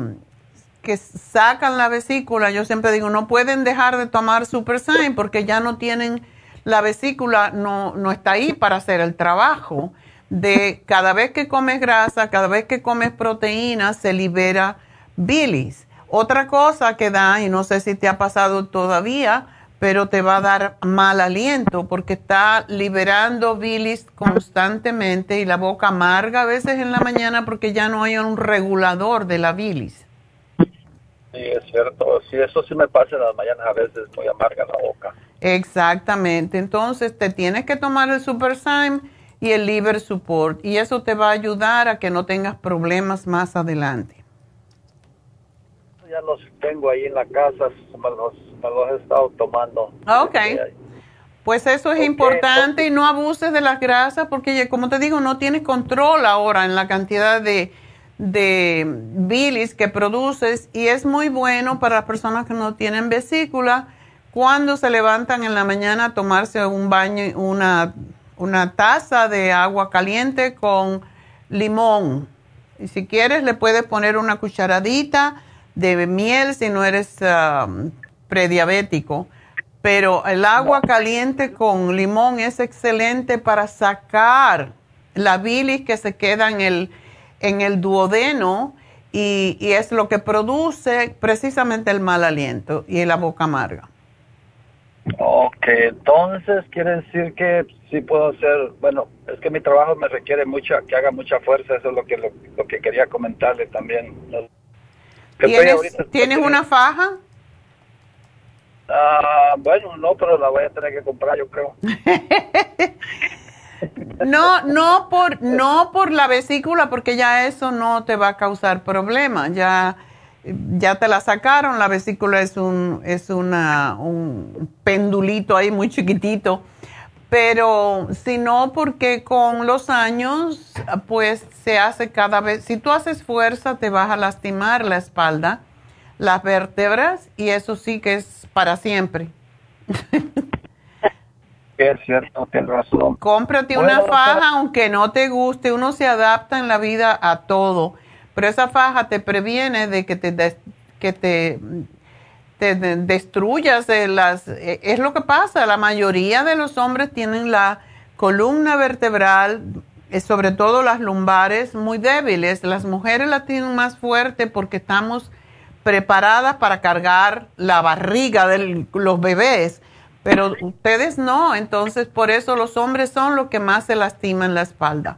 que sacan la vesícula, yo siempre digo, no pueden dejar de tomar Sign porque ya no tienen, la vesícula no, no está ahí para hacer el trabajo de cada vez que comes grasa, cada vez que comes proteína, se libera bilis. Otra cosa que da, y no sé si te ha pasado todavía, pero te va a dar mal aliento porque está liberando bilis constantemente y la boca amarga a veces en la mañana porque ya no hay un regulador de la bilis. Sí, es cierto. Sí, eso sí me pasa en las mañanas a veces muy amarga la boca. Exactamente. Entonces te tienes que tomar el Super y el Liver Support y eso te va a ayudar a que no tengas problemas más adelante. Ya los tengo ahí en la casa, los me los he estado tomando. Ok. Pues eso es importante y no abuses de las grasas porque, como te digo, no tienes control ahora en la cantidad de, de bilis que produces y es muy bueno para las personas que no tienen vesícula cuando se levantan en la mañana a tomarse un baño, una, una taza de agua caliente con limón. Y si quieres le puedes poner una cucharadita de miel si no eres um, prediabético, pero el agua caliente con limón es excelente para sacar la bilis que se queda en el, en el duodeno y, es lo que produce precisamente el mal aliento y la boca amarga. Ok, entonces quiere decir que sí puedo hacer, bueno, es que mi trabajo me requiere mucha, que haga mucha fuerza, eso es lo que, lo, que quería comentarle también. ¿Tienes, ¿tienes una faja? Ah, bueno, no, pero la voy a tener que comprar, yo creo. <laughs> no, no por, no por la vesícula, porque ya eso no te va a causar problema. Ya, ya te la sacaron. La vesícula es un, es una, un pendulito ahí muy chiquitito. Pero si no, porque con los años, pues se hace cada vez. Si tú haces fuerza, te vas a lastimar la espalda, las vértebras, y eso sí que es para siempre. Es cierto, tienes razón. Cómprate una faja, aunque no te guste, uno se adapta en la vida a todo, pero esa faja te previene de que te, que te, te destruyas de las... E, es lo que pasa, la mayoría de los hombres tienen la columna vertebral, eh, sobre todo las lumbares, muy débiles. Las mujeres la tienen más fuerte porque estamos preparadas para cargar la barriga de los bebés, pero ustedes no, entonces por eso los hombres son los que más se lastiman la espalda.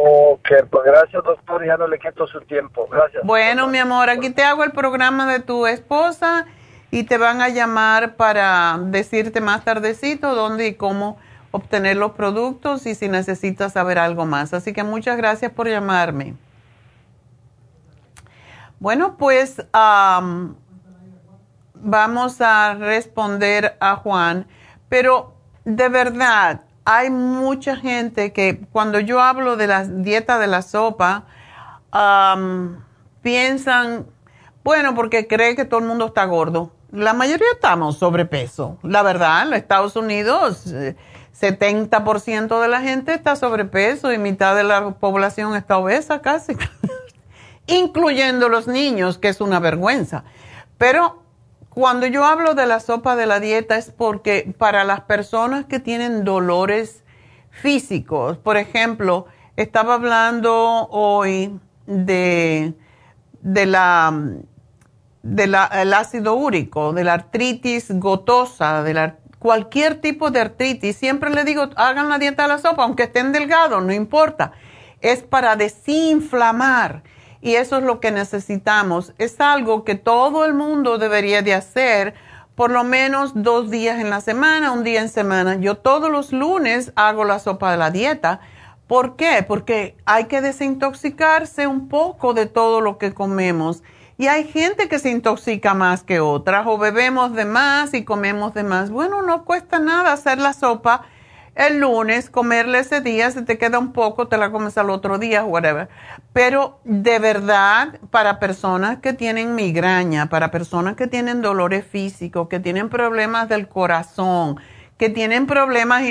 Ok, pues gracias doctor, ya no le quito su tiempo, gracias. Bueno, mi amor, aquí te hago el programa de tu esposa y te van a llamar para decirte más tardecito dónde y cómo obtener los productos y si necesitas saber algo más. Así que muchas gracias por llamarme. Bueno, pues vamos a responder a Juan, pero de verdad, hay mucha gente que cuando yo hablo de la dieta de la sopa, piensan, bueno, porque cree que todo el mundo está gordo. La mayoría estamos sobrepeso. La verdad, en los Estados Unidos, eh, 70% de la gente está sobrepeso y mitad de la población está obesa casi, <laughs> incluyendo los niños, que es una vergüenza. Pero cuando yo hablo de la sopa de la dieta es porque para las personas que tienen dolores físicos, por ejemplo, estaba hablando hoy de, la del ácido úrico, de la artritis gotosa, de cualquier tipo de artritis. Siempre le digo, hagan la dieta de la sopa, aunque estén delgados, no importa. Es para desinflamar y eso es lo que necesitamos. Es algo que todo el mundo debería de hacer por lo menos dos días en la semana, un día en semana. Yo todos los lunes hago la sopa de la dieta. ¿Por qué? Porque hay que desintoxicarse un poco de todo lo que comemos. Y hay gente que se intoxica más que otras, o bebemos de más y comemos de más. Bueno, no cuesta nada hacer la sopa el lunes, comerle ese día, si te queda un poco, te la comes al otro día, whatever. Pero de verdad, para personas que tienen migraña, para personas que tienen dolores físicos, que tienen problemas del corazón, que tienen problemas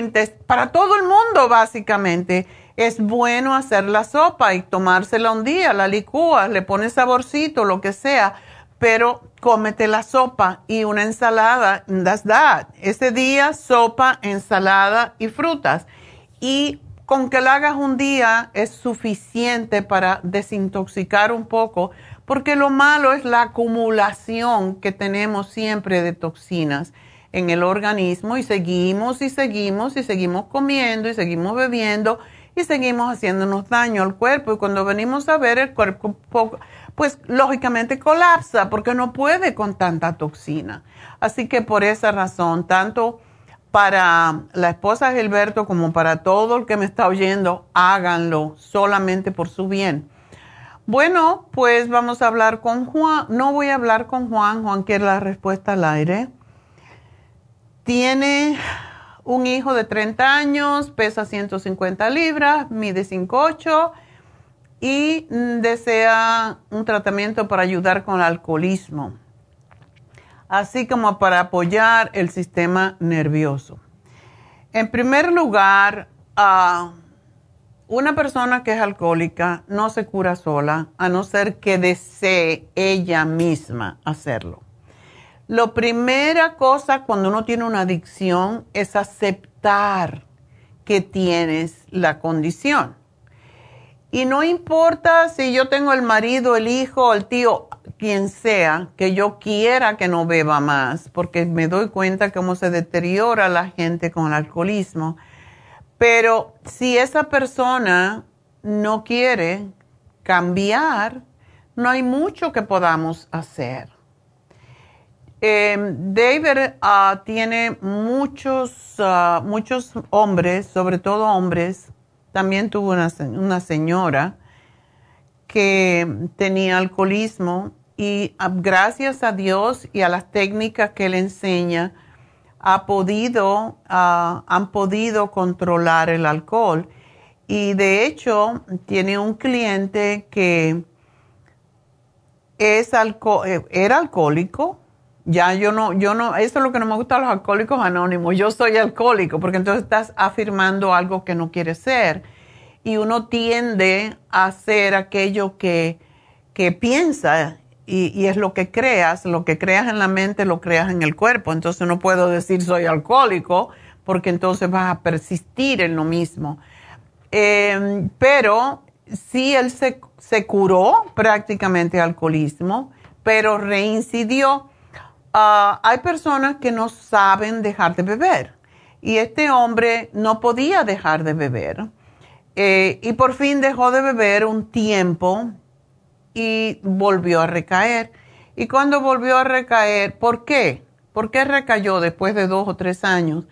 para todo el mundo básicamente, es bueno hacer la sopa y tomársela un día, la licúas, le pones saborcito, lo que sea, pero cómete la sopa y una ensalada, that's that. Ese día, sopa, ensalada y frutas. Y con que la hagas un día es suficiente para desintoxicar un poco, porque lo malo es la acumulación que tenemos siempre de toxinas en el organismo y seguimos y seguimos y seguimos comiendo y seguimos bebiendo y seguimos haciéndonos daño al cuerpo y cuando venimos a ver el cuerpo pues lógicamente colapsa porque no puede con tanta toxina. Así que por esa razón, tanto para la esposa de Gilberto como para todo el que me está oyendo, háganlo solamente por su bien. Bueno, pues vamos a hablar con Juan. No voy a hablar con Juan. Juan quiere la respuesta al aire. Tiene un hijo de 30 años, pesa 150 libras, mide 5'8 y mm, desea un tratamiento para ayudar con el alcoholismo, así como para apoyar el sistema nervioso. En primer lugar, una persona que es alcohólica no se cura sola, a no ser que desee ella misma hacerlo. La primera cosa cuando uno tiene una adicción es aceptar que tienes la condición. Y no importa si yo tengo el marido, el hijo, el tío, quien sea, que yo quiera que no beba más, porque me doy cuenta cómo se deteriora la gente con el alcoholismo. Pero si esa persona no quiere cambiar, no hay mucho que podamos hacer. Em, David ah, tiene muchos, ah, muchos hombres, sobre todo hombres, también tuvo una, señora que tenía alcoholismo y ah, gracias a Dios y a las técnicas que él enseña, ha podido, han podido controlar el alcohol. Y de hecho, tiene un cliente que es eh, era alcohólico. Ya yo no, yo no, eso es lo que no me gusta a los alcohólicos anónimos. Yo soy alcohólico, porque entonces estás afirmando algo que no quieres ser y uno tiende a hacer aquello que, piensa y, es lo que creas, lo que creas en la mente lo creas en el cuerpo. Entonces no puedo decir soy alcohólico porque entonces vas a persistir en lo mismo. Em, pero sí, él se, se curó prácticamente alcoholismo, pero reincidió. Ah, hay personas que no saben dejar de beber y este hombre no podía dejar de beber eh, y por fin dejó de beber un tiempo y volvió a recaer. Y cuando volvió a recaer, ¿por qué? ¿Por qué recayó después de dos o tres años?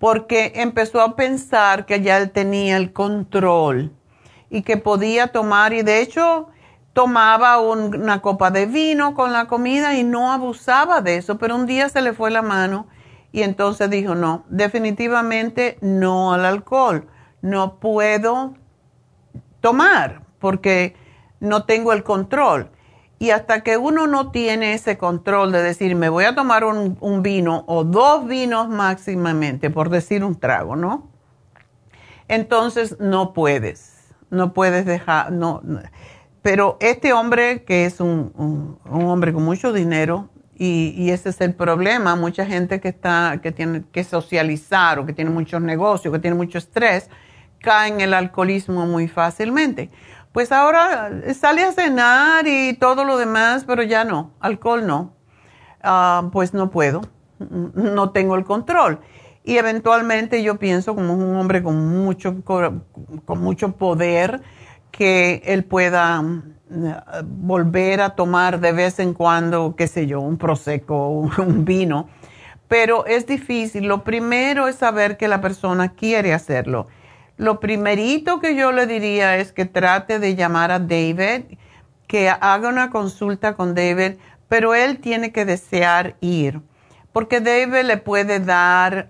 Porque empezó a pensar que ya él tenía el control y que podía tomar, y de hecho tomaba una copa de vino con la comida y no abusaba de eso, pero un día se le fue la mano y entonces dijo, no, definitivamente no al alcohol no puedo tomar porque no tengo el control. Y hasta que uno no tiene ese control de decir, me voy a tomar un, vino o dos vinos máximamente, por decir un trago, ¿no? entonces no puedes, no puedes dejar, no. Pero este hombre, que es un, hombre con mucho dinero, y, ese es el problema, mucha gente que, está, que tiene que socializar o que tiene muchos negocios, que tiene mucho estrés, cae en el alcoholismo muy fácilmente. Pues ahora sale a cenar y todo lo demás, pero ya no, alcohol no. Ah, pues no puedo, no tengo el control. Y eventualmente yo pienso como un hombre con mucho, con mucho poder, que él pueda eh, volver a tomar de vez en cuando, qué sé yo, un prosecco, <laughs> un vino. Pero es difícil. Lo primero es saber que la persona quiere hacerlo. Lo primerito que yo le diría es que trate de llamar a David, que haga una consulta con David, pero él tiene que desear ir, porque David le puede dar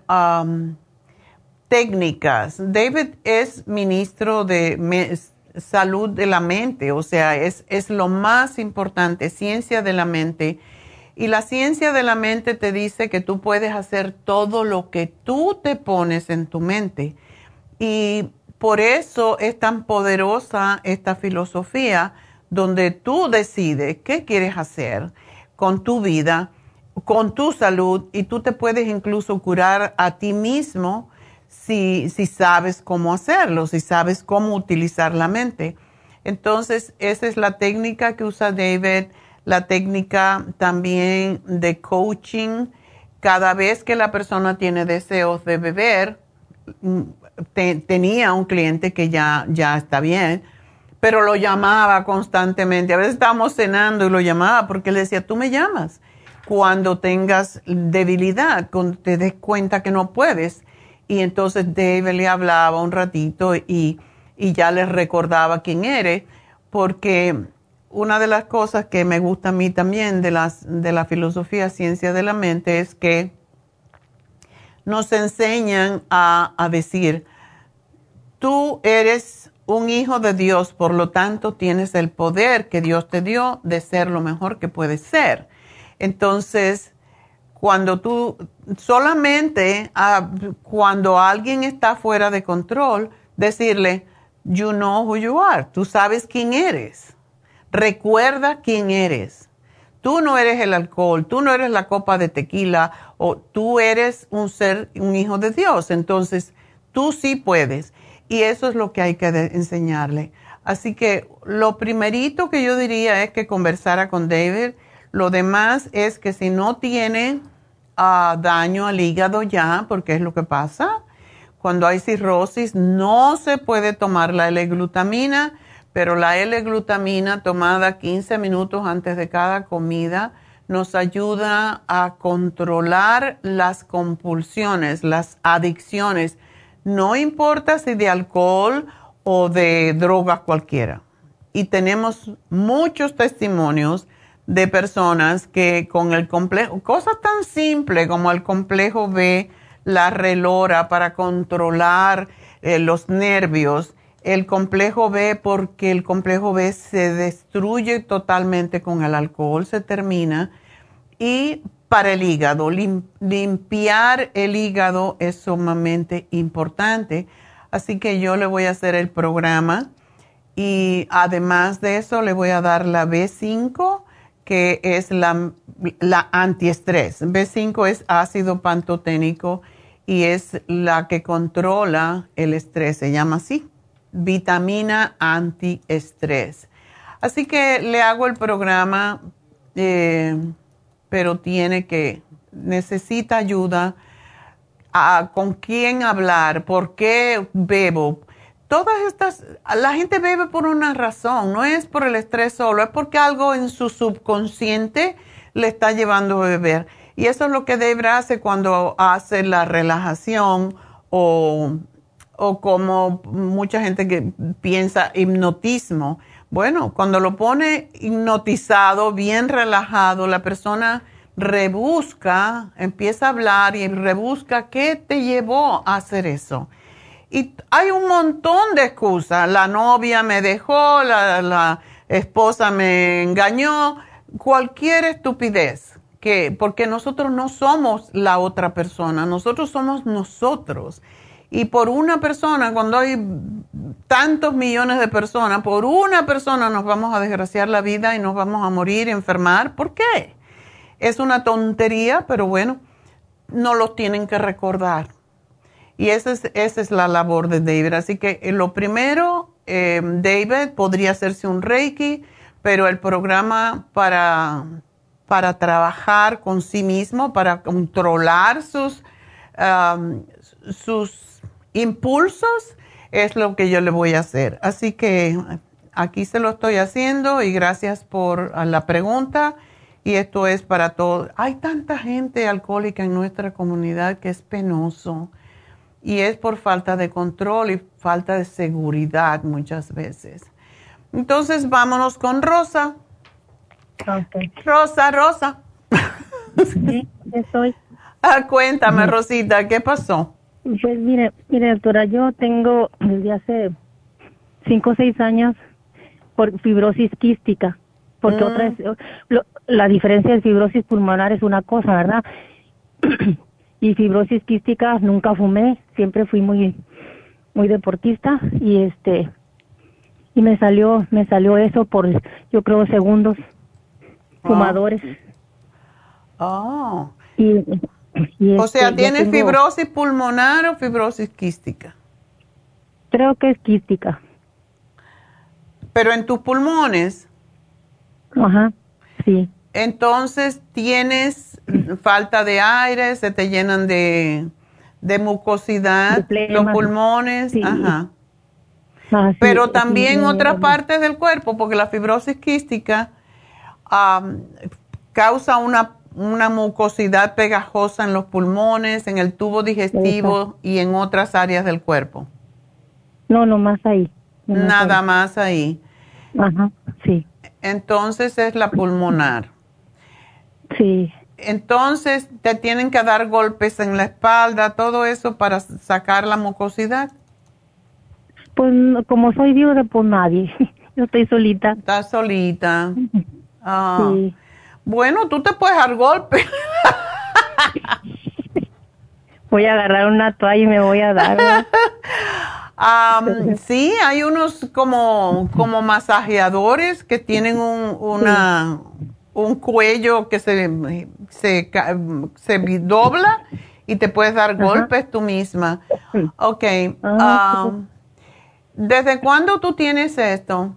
técnicas. David es ministro de salud de la mente, o sea, es, es lo más importante, ciencia de la mente. Y la ciencia de la mente te dice que tú puedes hacer todo lo que tú te pones en tu mente. Y por eso es tan poderosa esta filosofía donde tú decides qué quieres hacer con tu vida, con tu salud y tú te puedes incluso curar a ti mismo si, sabes cómo hacerlo, si sabes cómo utilizar la mente. Entonces, esa es la técnica que usa David, la técnica también de coaching. Cada vez que la persona tiene deseos de beber, mm, tenía un cliente que ya, ya está bien, pero lo llamaba constantemente. A veces estábamos cenando y lo llamaba porque le decía, tú me llamas cuando tengas debilidad, cuando te des cuenta que no puedes. Y entonces David le hablaba un ratito y, y ya le recordaba quién eres, porque una de las cosas que me gusta a mí también de, las, de la filosofía ciencia de la mente es que nos enseñan a, a decir, tú eres un hijo de Dios, por lo tanto tienes el poder que Dios te dio de ser lo mejor que puedes ser. Entonces, cuando tú solamente ah, cuando alguien está fuera de control, decirle, you know who you are, tú sabes quién eres, recuerda quién eres. Tú no eres el alcohol, tú no eres la copa de tequila, o tú eres un ser, un hijo de Dios. Entonces, tú sí puedes. Y eso es lo que hay que enseñarle. Así que lo primerito que yo diría es que conversara con David. Lo demás es que si no tiene daño al hígado ya, porque es lo que pasa. Cuando hay cirrosis no se puede tomar la L-glutamina, pero la L-glutamina tomada 15 minutos antes de cada comida nos ayuda a controlar las compulsiones, las adicciones, no importa si de alcohol o de drogas cualquiera. Y tenemos muchos testimonios de personas que con el complejo, cosas tan simples como el complejo B, la relora para controlar eh, los nervios, el complejo B porque el complejo B se destruye totalmente con el alcohol, se termina, y para el hígado, limpiar el hígado es sumamente importante, así que yo le voy a hacer el programa y además de eso le voy a dar la B5 que es la, la antiestrés. B5 es ácido pantoténico y es la que controla el estrés, se llama así, vitamina antiestrés. Así que le hago el programa, eh, pero tiene que, necesita ayuda. A, ¿Con quién hablar? ¿Por qué bebo? Todas estas, la gente bebe por una razón, no es por el estrés solo, es porque algo en su subconsciente le está llevando a beber. Y eso es lo que Debra hace cuando hace la relajación o, o como mucha gente que piensa hipnotismo. Bueno, cuando lo pone hipnotizado, bien relajado, la persona rebusca, empieza a hablar y rebusca qué te llevó a hacer eso y hay un montón de excusas. La novia me dejó, la, esposa me engañó, cualquier estupidez. Que, porque nosotros no somos la otra persona, nosotros somos nosotros. Y por una persona, cuando hay tantos millones de personas, por una persona nos vamos a desgraciar la vida y nos vamos a morir, enfermar. ¿Por qué? Es una tontería, pero bueno, no lo tienen que recordar. Y esa es, esa es la labor de David. Así que eh, lo primero, eh, David podría hacerse un Reiki, pero el programa para, para trabajar con sí mismo, para controlar sus, sus impulsos, es lo que yo le voy a hacer. Así que aquí se lo estoy haciendo y gracias por la pregunta. Y esto es para todos. Hay tanta gente alcohólica en nuestra comunidad que es penoso. Y es por falta de control y falta de seguridad muchas veces. Entonces vámonos con Rosa. Rosa, Rosa. Sí, estoy. Ah, cuéntame, Rosita, ¿qué pasó? Pues mire, mire, doctora, yo tengo desde hace cinco o seis años por fibrosis quística, porque otra es, la diferencia de fibrosis pulmonar es una cosa, ¿verdad? <clears throat> y fibrosis quística nunca fumé, siempre fui muy muy deportista y este y me salió me salió eso por yo creo segundos fumadores. Oh. Y o sea, este, ¿tiene fibrosis pulmonar o fibrosis quística? Creo que es quística. Pero en tus pulmones. Ajá, sí. Entonces, ¿tienes falta de aire? ¿Se te llenan de, de mucosidad los pulmones? Ajá. Ah, Pero también otras partes del cuerpo, porque la fibrosis quística causa una una mucosidad pegajosa en los pulmones, en el tubo digestivo y en otras áreas del cuerpo. No, no más ahí. Nada más ahí. Ajá, sí. Entonces es la pulmonar. Sí. Entonces te tienen que dar golpes en la espalda, todo eso para sacar la mucosidad. Pues como soy viuda, pues nadie. <laughs> Yo estoy solita. Estás solita. <laughs> Ah. Sí. Bueno, tú te puedes dar golpe. <laughs> voy a agarrar una toalla y me voy a dar. sí, hay unos como, como masajeadores que tienen un, una, un cuello que se, se, se dobla y te puedes dar golpes tú misma. Ok. Ah, ¿Desde cuándo tú tienes esto?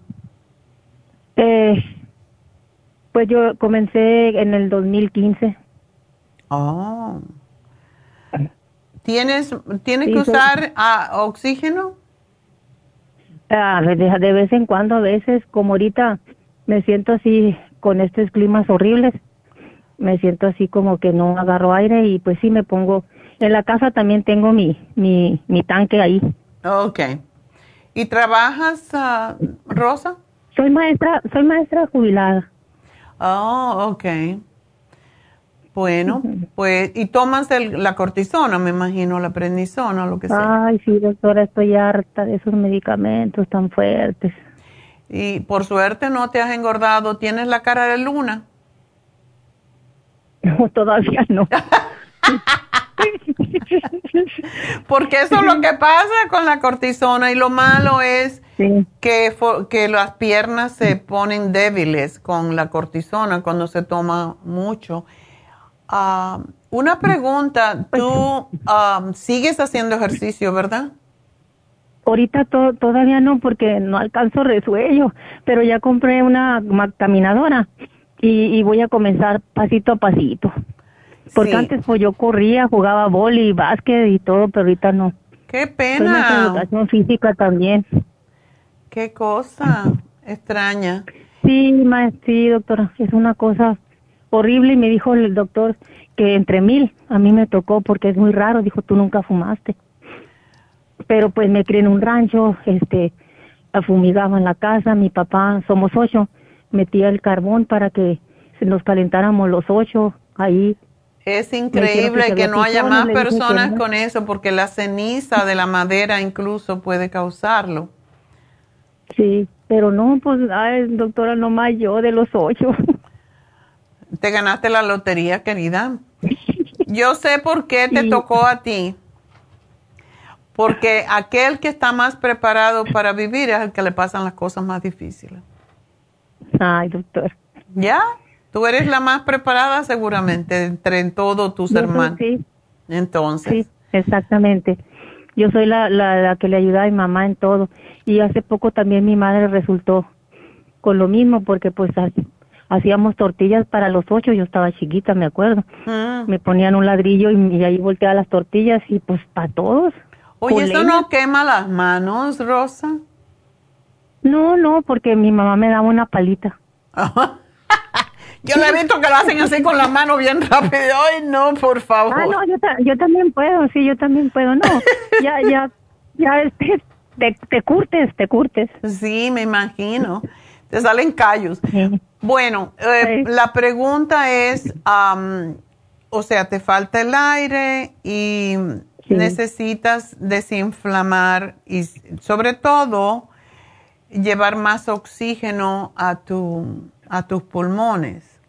Eh, pues yo comencé en el 2015. Oh. ¿Tienes, ¿tienes que usar ah, oxígeno? Ah, de, vez en cuando, a veces, como ahorita me siento así con estos climas horribles, me siento así como que no agarro aire y pues sí me pongo, en la casa también tengo mi, mi, mi tanque ahí. Ok. ¿Y trabajas, uh, Rosa? Soy maestra, soy maestra jubilada. Oh, ok. Bueno, pues, y tomas la cortisona, me imagino, la prednisona lo que sea. Ay, sí, doctora, estoy harta de esos medicamentos tan fuertes. Y por suerte no te has engordado. ¿Tienes la cara de luna? No, todavía no. <laughs> Porque eso es lo que pasa con la cortisona y lo malo es que, que las piernas se ponen débiles con la cortisona cuando se toma mucho. Ah, una pregunta, pues tú ah, sigues haciendo ejercicio, ¿verdad? Ahorita todavía no porque no alcanzo resuello, pero ya compré una caminadora y, voy a comenzar pasito a pasito. Porque antes pues yo corría, jugaba boli, básquet y todo, pero ahorita no. Qué pena. educación física también. Qué cosa extraña. Sí, sí, doctora, es una cosa horrible y me dijo el doctor que entre mil a mí me tocó porque es muy raro, dijo, tú nunca fumaste. Pero pues me crié en un rancho, este, fumigaba en la casa, mi papá, somos ocho, metía el carbón para que nos calentáramos los ocho ahí. Es increíble que, no haya más personas con eso porque la ceniza de la madera incluso puede causarlo. Sí, pero no, pues, ay, doctora, nomás yo de los ocho. Te ganaste la lotería, querida. <laughs> Yo sé por qué te tocó a ti. Porque aquel que está más preparado para vivir es el que le pasan las cosas más difíciles. Ay, doctor. ¿Ya? Tú eres la más preparada seguramente entre todos tus hermanos. Sí. Entonces. Sí, exactamente. Yo soy la, la, la, que le ayuda a mi mamá en todo. Y hace poco también mi madre resultó con lo mismo porque pues hacíamos tortillas para los ocho, yo estaba chiquita, me acuerdo. Mm. Me ponían un ladrillo y, ahí volteaba las tortillas y pues para todos. Oye, ¿eso no quema las manos, Rosa? No, no, porque mi mamá me daba una palita. <laughs> Yo le he visto que lo hacen así con la mano bien rápido. Ay, no, por favor. Ah, no, yo, yo también puedo, sí, yo también puedo. No, ya, ya, ya, este, te, te curtes, te curtes. Sí, me imagino. Te salen callos. Bueno, eh, la pregunta es, o sea, te falta el aire y necesitas desinflamar y sobre todo llevar más oxígeno a, tu, a tus pulmones.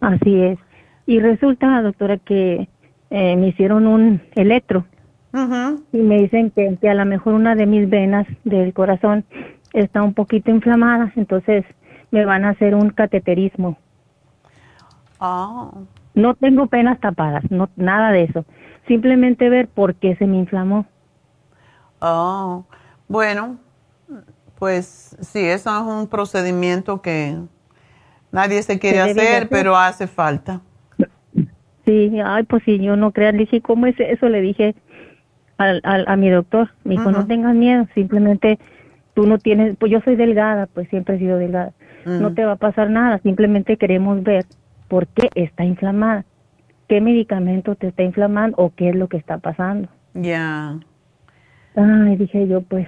Así es. Y resulta, doctora, que eh, me hicieron un electro y me dicen que, a lo mejor una de mis venas del corazón está un poquito inflamada, entonces me van a hacer un cateterismo. Oh. No tengo penas tapadas, no nada de eso. Simplemente ver por qué se me inflamó. Oh, bueno, pues sí, eso es un procedimiento que Nadie se quiere hacer, pero hace falta. Sí, ay, pues sí, yo no creo. Le dije, ¿cómo es eso? Le dije al, a mi doctor. Me dijo, no tengas miedo, simplemente tú no tienes, pues yo soy delgada, pues siempre he sido delgada. No te va a pasar nada, simplemente queremos ver por qué está inflamada, qué medicamento te está inflamando o qué es lo que está pasando. Ya. Ay, dije yo, pues,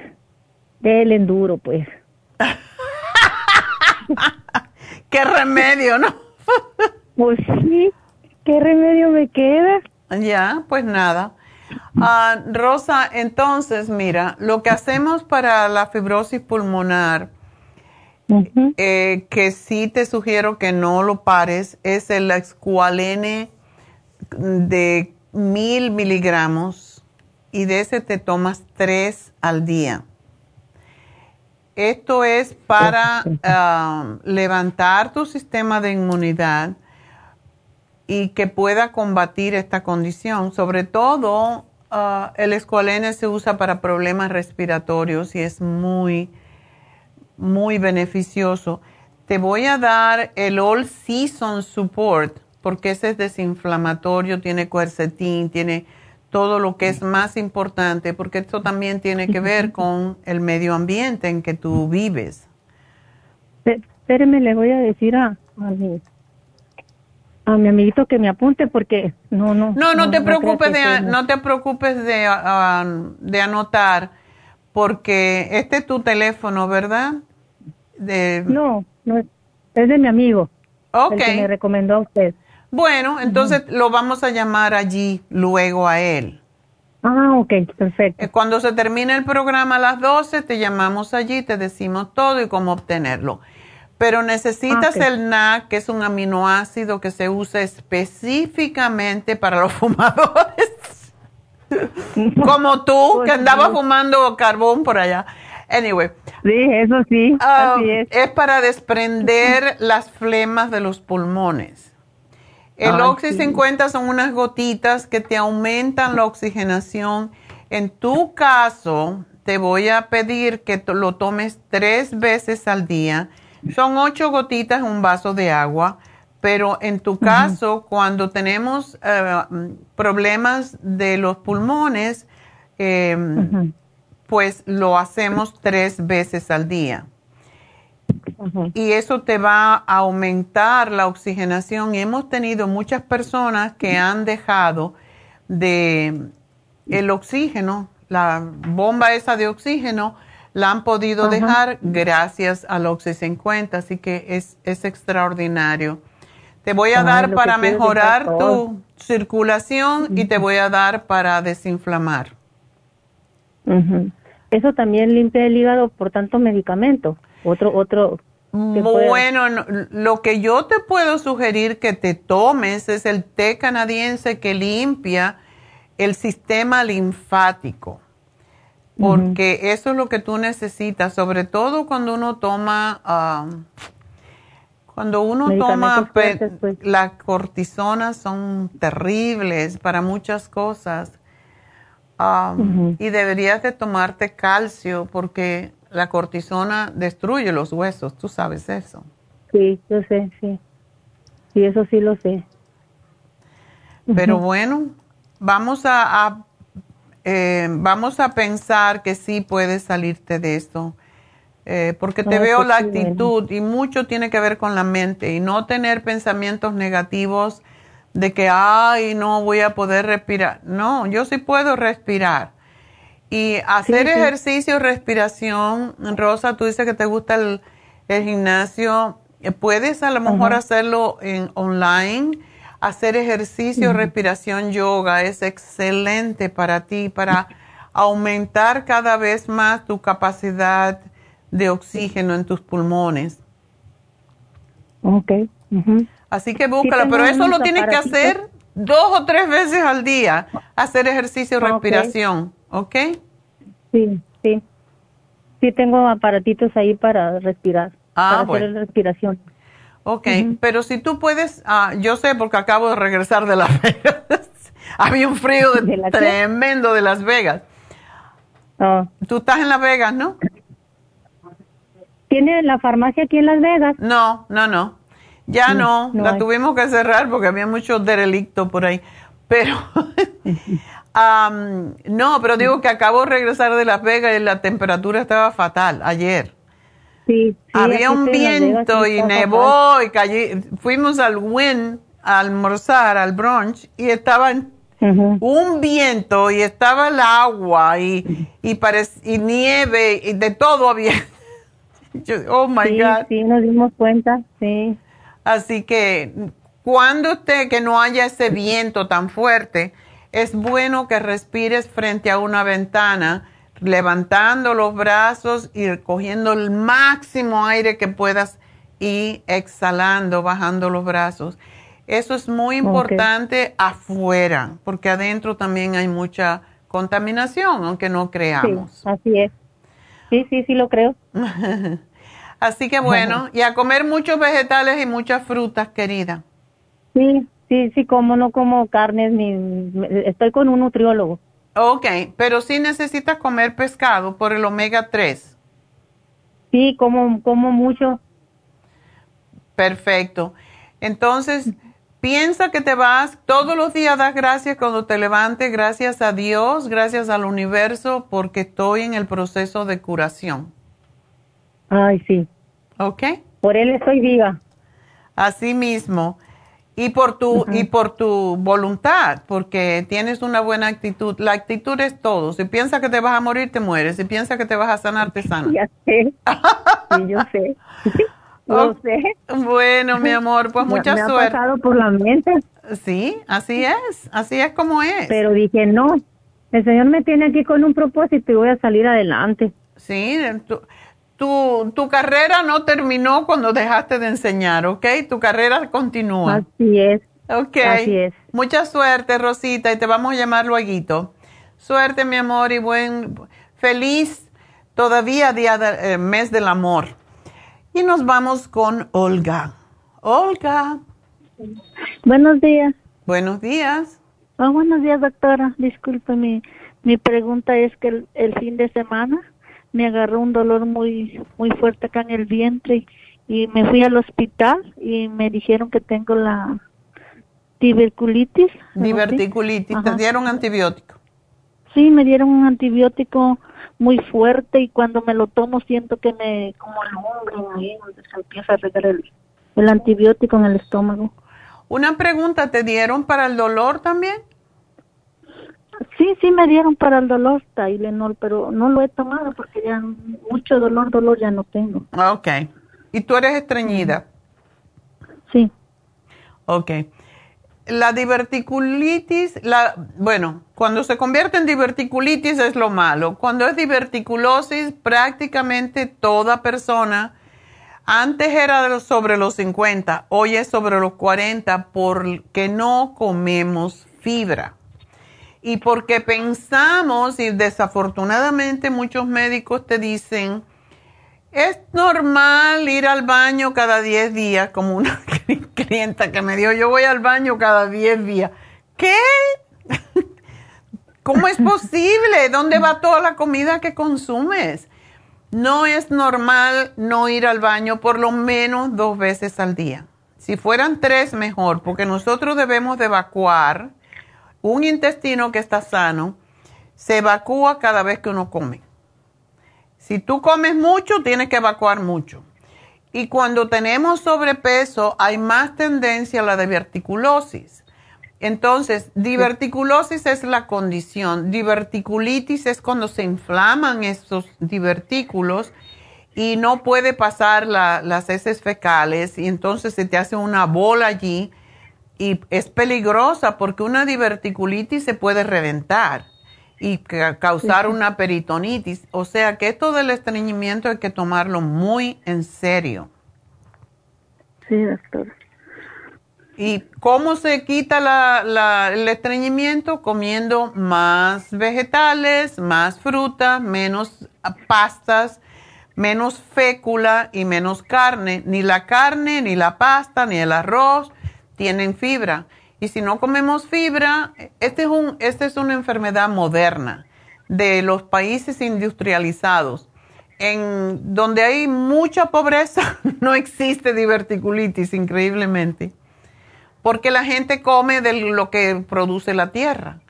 del enduro, pues. <laughs> ¿Qué remedio, no? <laughs> pues sí, ¿qué remedio me queda? Ya, pues nada. Ah, Rosa, entonces, mira, lo que hacemos para la fibrosis pulmonar, eh, que sí te sugiero que no lo pares, es el escualene de mil miligramos y de ese te tomas tres al día. Esto es para um, levantar tu sistema de inmunidad y que pueda combatir esta condición. Sobre todo, uh, el escualene se usa para problemas respiratorios y es muy, muy beneficioso. Te voy a dar el All Season Support porque ese es desinflamatorio, tiene quercetín, tiene todo lo que es más importante, porque esto también tiene que ver <laughs> con el medio ambiente en que tú vives. Espéreme, le voy a decir a, a, mi, a mi amiguito que me apunte porque no, no. No, no, te preocupes de, no te preocupes de, de anotar, porque este es tu teléfono, ¿verdad? De... No, no, es de mi amigo. Ok. El que me recomendó a usted. Bueno, entonces lo vamos a llamar allí luego a él. Ah, ok, perfecto. Eh, cuando se termine el programa a las 12, te llamamos allí, te decimos todo y cómo obtenerlo. Pero necesitas el NAC, que es un aminoácido que se usa específicamente para los <laughs> fumadores. <laughs> Como tú, que andabas fumando carbón por allá. Anyway. Sí, eso sí. Ah, es para desprender <laughs> las flemas de los pulmones. El Oxy 50 son unas gotitas que te aumentan la oxigenación. En tu caso, te voy a pedir que lo tomes tres veces al día. Son ocho gotitas en un vaso de agua, pero en tu caso, cuando tenemos eh, problemas de los pulmones, em, pues lo hacemos tres veces al día y eso te va a aumentar la oxigenación. Y hemos tenido muchas personas que han dejado de el oxígeno, la bomba esa de oxígeno, la han podido dejar gracias al Oxy 50, así que es, es extraordinario. Te voy a dar para mejorar tu circulación y te voy a dar para desinflamar. Eso también limpia el hígado por tanto medicamento. Otro, otro. Bueno, lo que yo te puedo sugerir que te tomes es el té canadiense que limpia el sistema linfático. porque eso es lo que tú necesitas, sobre todo cuando uno toma, cuando uno toma, pues. las cortisonas son terribles para muchas cosas. Y deberías de tomarte calcio porque la cortisona destruye los huesos, tú sabes eso. Sí, yo sé, sí. Sí, eso sí lo sé. Pero bueno, vamos a, eh, vamos a pensar que sí puedes salirte de esto. Eh, porque te veo la actitud y mucho tiene que ver con la mente y no tener pensamientos negativos de que, ay, no voy a poder respirar. No, yo sí puedo respirar. Y hacer ejercicio, respiración, Rosa, tú dices que te gusta el, gimnasio, eh, puedes a lo mejor hacerlo en online. Hacer ejercicio, respiración, yoga es excelente para ti, para aumentar cada vez más tu capacidad de oxígeno en tus pulmones. Ok. Así que búscalo, pero eso lo tienes que hacer dos o tres veces al día, hacer ejercicio, respiración, ¿ok? Sí, sí. Sí tengo aparatitos ahí para respirar, ah, para hacer respiración. Ok, pero si tú puedes, ah, yo sé porque acabo de regresar de Las <laughs> Vegas. Había un frío tremendo de Las Vegas. Oh. Tú estás en Las Vegas, ¿no? ¿Tiene la farmacia aquí en Las Vegas? No, no, no. Ya no, la tuvimos que cerrar porque había mucho derelicto por ahí. Pero, <laughs> no, pero digo que acabo de regresar de Las Vegas y la temperatura estaba fatal ayer. Había un viento y nevó y cayó. Fuimos al Win a almorzar, al brunch, y estaba un viento y estaba el agua y, y, y nieve y de todo había. <laughs> oh my God. Sí, nos dimos cuenta, sí. Así que cuando usted, que no haya ese viento tan fuerte, es bueno que respires frente a una ventana levantando los brazos y cogiendo el máximo aire que puedas y exhalando, bajando los brazos. Eso es muy importante afuera, porque adentro también hay mucha contaminación, aunque no creamos. Sí, así es. Sí, sí, sí lo creo. <laughs> así que bueno, y a comer muchos vegetales y muchas frutas, querida. Sí, sí, sí, como no como carnes, ni estoy con un nutriólogo. Ok, pero sí necesitas comer pescado por el omega 3. Sí, como, como mucho. Perfecto. Entonces, piensa que te vas, todos los días das gracias cuando te levantes, gracias a Dios, gracias al universo, porque estoy en el proceso de curación. Ay, sí. ¿Ok? Por él estoy viva. Así mismo y por tu y por tu voluntad, porque tienes una buena actitud. La actitud es todo. Si piensas que te vas a morir, te mueres. Si piensas que te vas a sanar, te sanas. Ya sé. <laughs> sí, yo sé. <laughs> Lo sé. Bueno, mi <laughs> amor, pues mucha me suerte. Ha pasado por la mente. Sí, así es. Así es como es. Pero dije, no. El Señor me tiene aquí con un propósito y voy a salir adelante. Sí, tú, tu, tu carrera no terminó cuando dejaste de enseñar, ¿ok? Tu carrera continúa. Así es. Ok. Así es. Mucha suerte, Rosita, y te vamos a llamar luego. Suerte, mi amor, y buen, feliz todavía día de, eh, mes del amor. Y nos vamos con Olga. Olga. Buenos días. Buenos días. Oh, buenos días, doctora. Disculpe, mi, mi pregunta es que el fin de semana me agarró un dolor muy muy fuerte acá en el vientre y me fui al hospital y me dijeron que tengo la tuberculitis. Diverticulitis, ¿te dieron antibiótico? Sí, me dieron un antibiótico muy fuerte y cuando me lo tomo siento que me como el ahí donde se empieza a regar el, el antibiótico en el estómago. Una pregunta, ¿te dieron para el dolor también? Sí, sí me dieron para el dolor Tylenol, pero no lo he tomado porque ya mucho dolor, dolor ya no tengo. Ah, ok. ¿Y tú eres estreñida? Sí. Ok. La diverticulitis, la, bueno, cuando se convierte en diverticulitis es lo malo. Cuando es diverticulosis, prácticamente toda persona, antes era sobre los 50, hoy es sobre los 40 porque no comemos fibra y porque pensamos, y desafortunadamente muchos médicos te dicen, es normal ir al baño cada 10 días, como una <laughs> clienta que me dijo, yo voy al baño cada 10 días. ¿Qué? <laughs> ¿Cómo es posible? ¿Dónde va toda la comida que consumes? No es normal no ir al baño por lo menos dos veces al día. Si fueran tres, mejor, porque nosotros debemos de evacuar un intestino que está sano, se evacúa cada vez que uno come. Si tú comes mucho, tienes que evacuar mucho. Y cuando tenemos sobrepeso, hay más tendencia a la diverticulosis. Entonces, diverticulosis es la condición. Diverticulitis es cuando se inflaman estos divertículos y no puede pasar las heces fecales y entonces se te hace una bola allí y es peligrosa porque una diverticulitis se puede reventar y causar una peritonitis. O sea que esto del estreñimiento hay que tomarlo muy en serio. Sí, doctor. ¿Y cómo se quita la, el estreñimiento? Comiendo más vegetales, más fruta, menos pastas, menos fécula y menos carne. Ni la carne, ni la pasta, ni el arroz tienen fibra. Y si no comemos fibra, este es un, esta es una enfermedad moderna de los países industrializados. En donde hay mucha pobreza, <laughs> no existe diverticulitis, increíblemente, porque la gente come de lo que produce la tierra.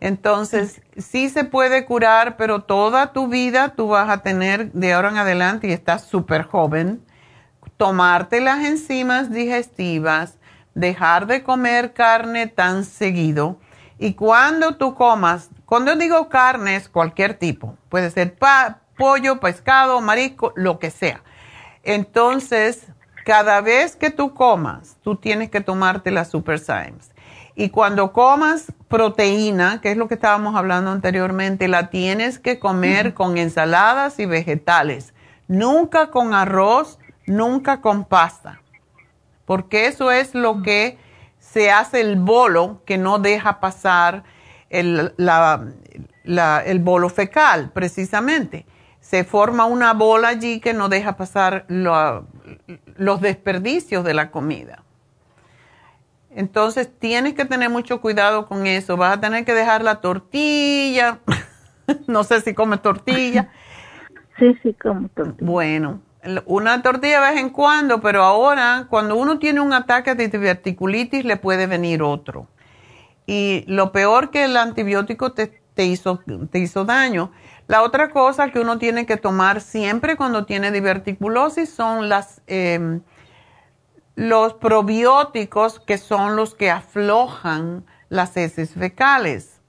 Entonces, sí se puede curar, pero toda tu vida tú vas a tener de ahora en adelante, y estás súper joven, tomarte las enzimas digestivas, dejar de comer carne tan seguido. Y cuando tú comas, cuando digo carne es cualquier tipo, puede ser pollo, pescado, marisco, lo que sea. Entonces, cada vez que tú comas, tú tienes que tomarte la Super Symes. Y cuando comas proteína, que es lo que estábamos hablando anteriormente, la tienes que comer con ensaladas y vegetales. Nunca con arroz, nunca con pasta porque eso es lo que se hace el bolo que no deja pasar el, el bolo fecal, precisamente. Se forma una bola allí que no deja pasar los desperdicios de la comida. Entonces tienes que tener mucho cuidado con eso. Vas a tener que dejar la tortilla. <laughs> no sé si comes tortilla. <laughs> Sí, sí, como tortilla. Bueno, una tortilla de vez en cuando, pero ahora cuando uno tiene un ataque de diverticulitis le puede venir otro. Y lo peor que el antibiótico te, hizo, te hizo daño. La otra cosa que uno tiene que tomar siempre cuando tiene diverticulosis son las, em, los probióticos que son los que aflojan las heces fecales.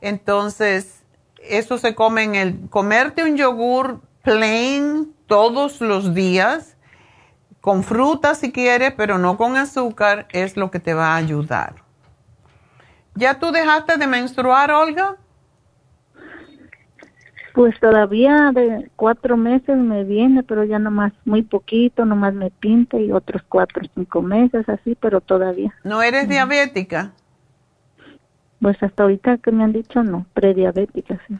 Entonces, eso se come en el comerte un yogur plain todos los días, con fruta si quieres, pero no con azúcar, es lo que te va a ayudar. ¿Ya tú dejaste de menstruar, Olga? Pues todavía de cuatro meses me viene, pero ya nomás muy poquito, nomás me pinta y otros cuatro o cinco meses así, pero todavía. ¿No eres diabética? Pues hasta ahorita que me han dicho no, prediabética, sí.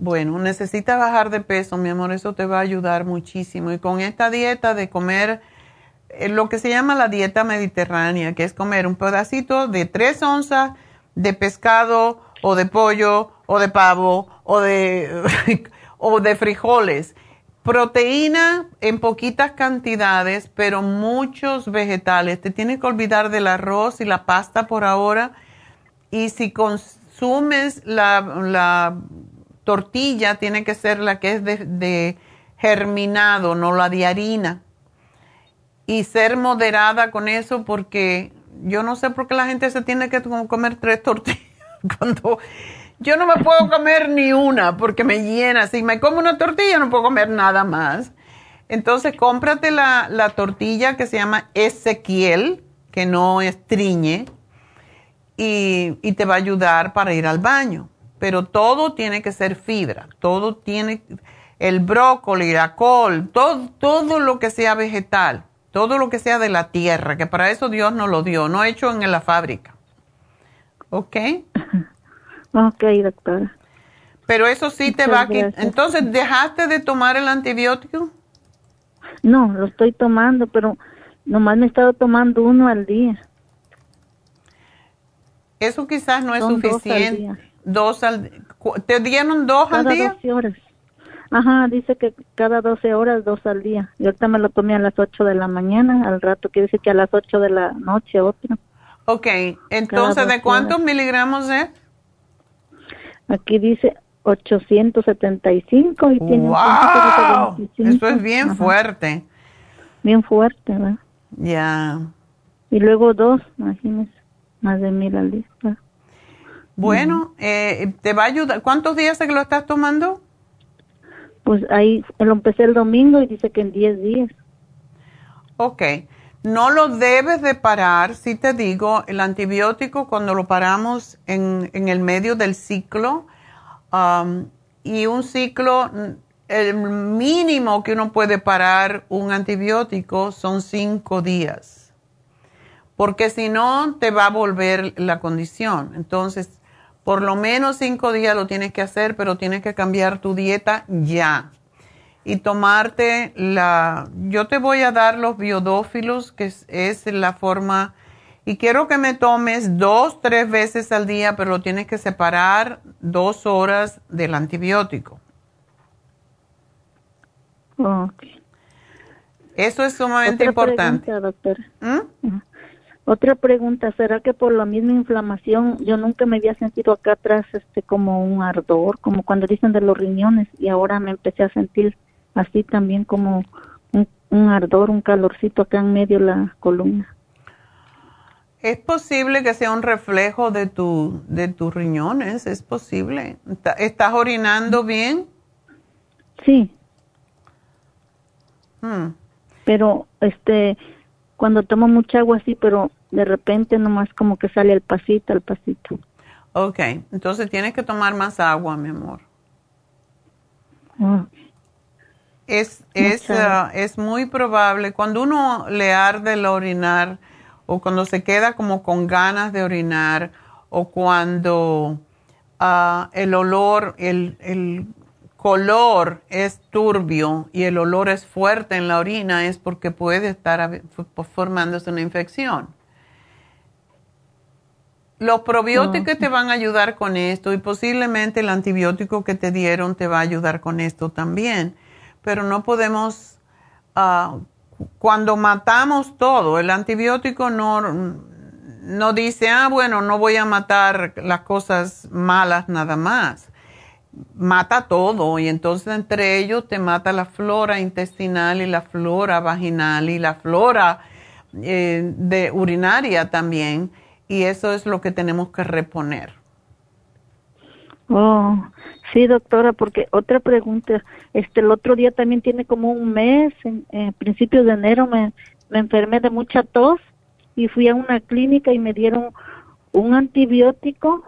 Bueno, necesitas bajar de peso, mi amor, eso te va a ayudar muchísimo. Y con esta dieta de comer eh, lo que se llama la dieta mediterránea, que es comer un pedacito de tres onzas de pescado o de pollo o de pavo o de, <laughs> o de frijoles. Proteína en poquitas cantidades, pero muchos vegetales. Te tienes que olvidar del arroz y la pasta por ahora. Y si consumes la, la tortilla tiene que ser la que es de, germinado, no la de harina. Y ser moderada con eso porque yo no sé por qué la gente se tiene que comer tres tortillas <laughs> cuando yo no me puedo comer ni una porque me llena. Si me como una tortilla no puedo comer nada más. Entonces cómprate la, la tortilla que se llama Ezequiel, que no estriñe, y, y te va a ayudar para ir al baño pero todo tiene que ser fibra, todo tiene, el brócoli, la col, todo, todo lo que sea vegetal, todo lo que sea de la tierra, que para eso Dios nos lo dio, no hecho en la fábrica. ¿Ok? <laughs> Ok, doctora. Pero eso sí te va a quitar. Entonces, ¿dejaste de tomar el antibiótico? No, lo estoy tomando, pero nomás me he estado tomando uno al día. Eso quizás no es Son suficiente. Dos al ¿Te dieron dos al Cada día? 12 horas. Ajá, dice que cada 12 horas, dos al día. Y ahorita me lo tomé a las 8 de la mañana, al rato quiere decir que a las 8 de la noche otro. Ok, entonces, ¿de 12 cuántos horas. miligramos es? Aquí dice 875 y tiene ¡Wow! puntito de 25. Eso es bien Ajá, fuerte. Bien fuerte, ¿verdad? Ya. Y luego dos, imagínese, más de mil al día. ¿verdad? Bueno, eh, ¿te va a ayudar? ¿Cuántos días es que lo estás tomando? Pues ahí lo empecé el domingo y dice que en 10 días. Ok. No lo debes de parar, si te digo, el antibiótico cuando lo paramos en, en el medio del ciclo, um, y un ciclo, el mínimo que uno puede parar un antibiótico son cinco días, porque si no te va a volver la condición. Entonces, por lo menos cinco días lo tienes que hacer, pero tienes que cambiar tu dieta ya y tomarte la... Yo te voy a dar los biodófilos, que es, es la forma... Y quiero que me tomes dos, tres veces al día, pero lo tienes que separar dos horas del antibiótico. Ok. Eso es sumamente Otra importante. pregunta. ¿Mm? Otra pregunta, ¿será que por la misma inflamación yo nunca me había sentido acá atrás este como un ardor, como cuando dicen de los riñones y ahora me empecé a sentir así también como un, un ardor, un calorcito acá en medio de la columna? Es posible que sea un reflejo de, tu, de tus riñones, es posible. ¿Estás orinando bien? Sí, Hmm. pero este cuando tomo mucha agua sí, pero de repente nomás como que sale el pasito, el pasito. Ok, entonces tienes que tomar más agua, mi amor. Ah, Es, es, ah, es muy probable, cuando uno le arde el orinar o cuando se queda como con ganas de orinar o cuando ah, el olor, el, el color es turbio y el olor es fuerte en la orina, es porque puede estar formándose una infección. Los probióticos te van a ayudar con esto y posiblemente el antibiótico que te dieron te va a ayudar con esto también. Pero no podemos, cu- cuando matamos todo, el antibiótico no, no dice, ah, bueno, no voy a matar las cosas malas nada más. Mata todo y entonces entre ellos te mata la flora intestinal y la flora vaginal y la flora eh, de urinaria también y eso es lo que tenemos que reponer. Oh, sí, doctora, porque otra pregunta, este, el otro día también tiene como un mes, en, principios de enero me, enfermé de mucha tos y fui a una clínica y me dieron un antibiótico,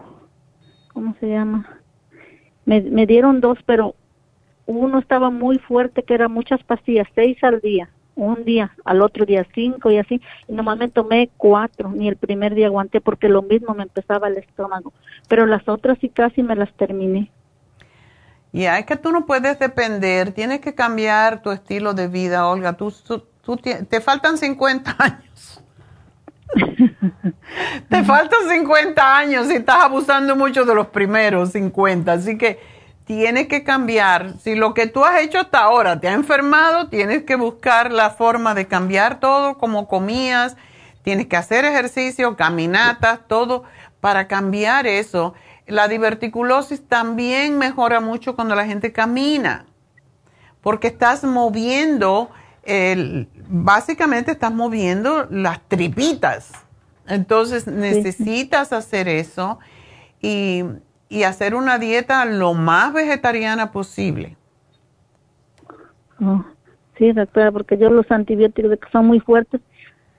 ¿cómo se llama? Me, me dieron dos, pero uno estaba muy fuerte, que era muchas pastillas, seis al día, un día, al otro día cinco y así, y nomás me tomé cuatro, ni el primer día aguanté porque lo mismo me empezaba el estómago, pero las otras sí casi me las terminé. Ya, es que tú no puedes depender, tienes que cambiar tu estilo de vida, Olga. Tú, tú, tú tie- te faltan 50 <laughs> años. <laughs> te faltan 50 años y estás abusando mucho de los primeros 50. Así que tienes que cambiar. Si lo que tú has hecho hasta ahora te ha enfermado, tienes que buscar la forma de cambiar todo, como comías. Tienes que hacer ejercicio, caminatas, todo para cambiar eso. La diverticulosis también mejora mucho cuando la gente camina, porque estás moviendo, el, básicamente estás moviendo las tripitas. Entonces necesitas hacer eso y, y hacer una dieta lo más vegetariana posible. Oh, sí, doctora, porque yo los antibióticos que son muy fuertes,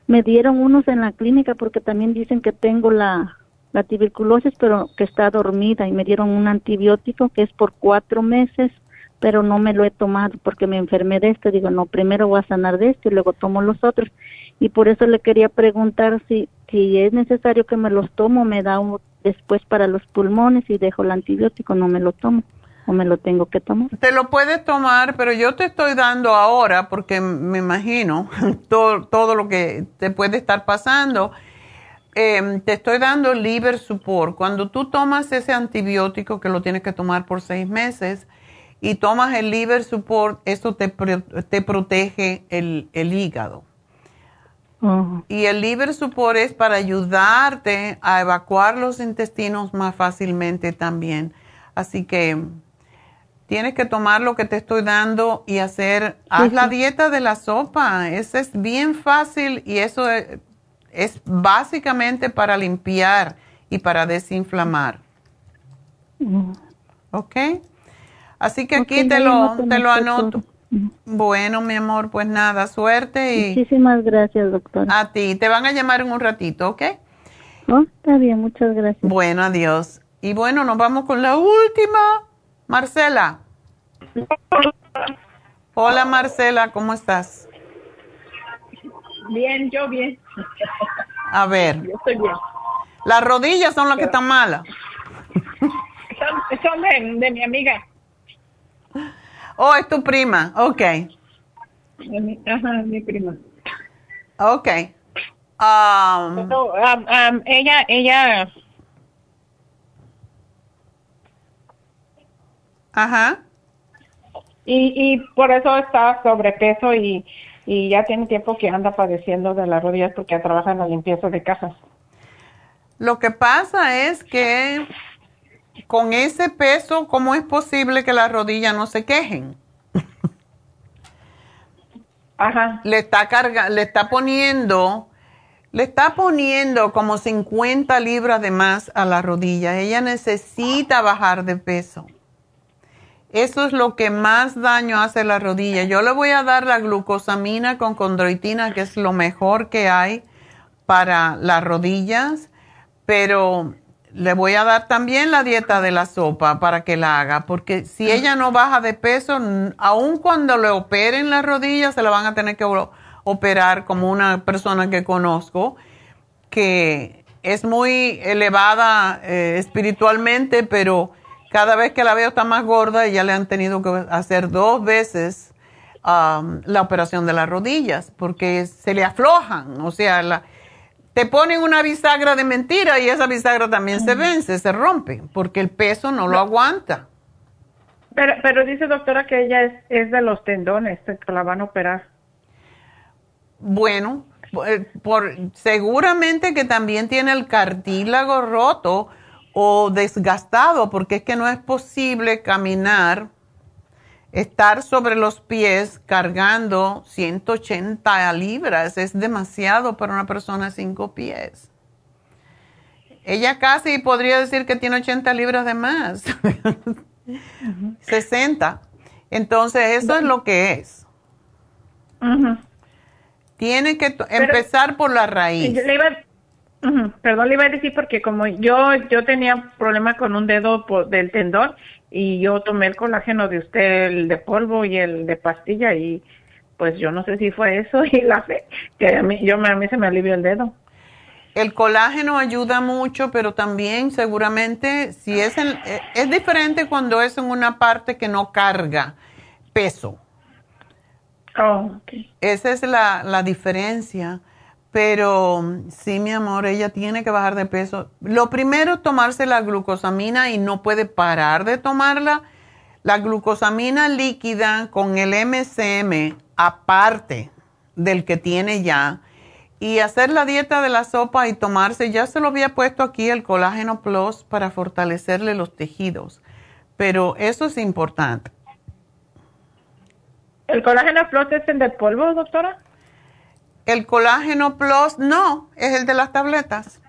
me dieron unos en la clínica porque también dicen que tengo la, la tuberculosis, pero que está dormida y me dieron un antibiótico que es por cuatro meses, pero no me lo he tomado porque me enfermé de esto. Digo, no, primero voy a sanar de esto y luego tomo los otros. Y por eso le quería preguntar si, si es necesario que me los tomo, me da un, después para los pulmones y dejo el antibiótico, no me lo tomo o me lo tengo que tomar. Te lo puedes tomar, pero yo te estoy dando ahora, porque me imagino <laughs> todo, todo lo que te puede estar pasando. Em, te estoy dando liver support. Cuando tú tomas ese antibiótico que lo tienes que tomar por seis meses y tomas el liver support, eso te, te protege el, el hígado. Y el liver support es para ayudarte a evacuar los intestinos más fácilmente también. Así que tienes que tomar lo que te estoy dando y hacer, haz la dieta de la sopa. Eso es bien fácil y eso es, básicamente para limpiar y para desinflamar. ¿Ok? Así que aquí te, lo, te lo anoto. Bueno, mi amor, pues nada, suerte y... Muchísimas gracias, doctora. A ti, te van a llamar en un ratito, ¿ok? Oh, está bien, muchas gracias. Bueno, adiós. Y bueno, nos vamos con la última. Marcela. Hola, Marcela, ¿cómo estás? Bien, yo bien. A ver. Yo estoy bien. Las rodillas son las que están malas. <laughs> Son, de, de mi amiga. Oh, es tu prima, ok. Ajá, mi prima. Ok. Um, um, um, ella, ella. Ajá. Y, y por eso está sobrepeso y, y ya tiene tiempo que anda padeciendo de las rodillas porque trabaja en la limpieza de casas. Lo que pasa es que con ese peso, ¿cómo es posible que las rodillas no se quejen? Ajá. Le está carga, le está poniendo, le está poniendo como 50 libras de más a la rodilla. Ella necesita bajar de peso. Eso es lo que más daño hace a la rodilla. Yo le voy a dar la glucosamina con condroitina, que es lo mejor que hay para las rodillas, pero le voy a dar también la dieta de la sopa para que la haga, porque si ella no baja de peso, aun cuando le operen las rodillas, se la van a tener que operar como una persona que conozco, que es muy elevada eh, espiritualmente, pero cada vez que la veo está más gorda y ya le han tenido que hacer dos veces um, la operación de las rodillas, porque se le aflojan, o sea, la te ponen una bisagra de mentira y esa bisagra también se vence, se rompe, porque el peso no lo aguanta. Pero, pero dice doctora que ella es, es de los tendones, que la van a operar. Bueno, eh, por, seguramente que también tiene el cartílago roto o desgastado, porque es que no es posible caminar Estar sobre los pies cargando 180 libras es demasiado para una persona de cinco pies. Ella casi podría decir que tiene 80 libras de más. <laughs> 60. Entonces, eso es lo que es. Tiene que empezar por la raíz. Perdón, le iba a decir porque como yo yo tenía problema con un dedo del tendón y yo tomé el colágeno de usted, el de polvo y el de pastilla y pues yo no sé si fue eso <laughs> y la fe, que a mí, yo, a mí se me alivió el dedo. El colágeno ayuda mucho, pero también seguramente si es en, eh, es diferente cuando es en una parte que no carga peso. Oh, Esa es la, la diferencia. Pero sí, mi amor, ella tiene que bajar de peso. Lo primero es tomarse la glucosamina y no puede parar de tomarla. La glucosamina líquida con el MCM aparte del que tiene ya. Y hacer la dieta de la sopa y tomarse, ya se lo había puesto aquí el colágeno plus para fortalecerle los tejidos. Pero eso es importante. ¿El colágeno plus es el de polvo, doctora? El colágeno plus no, es el de las tabletas.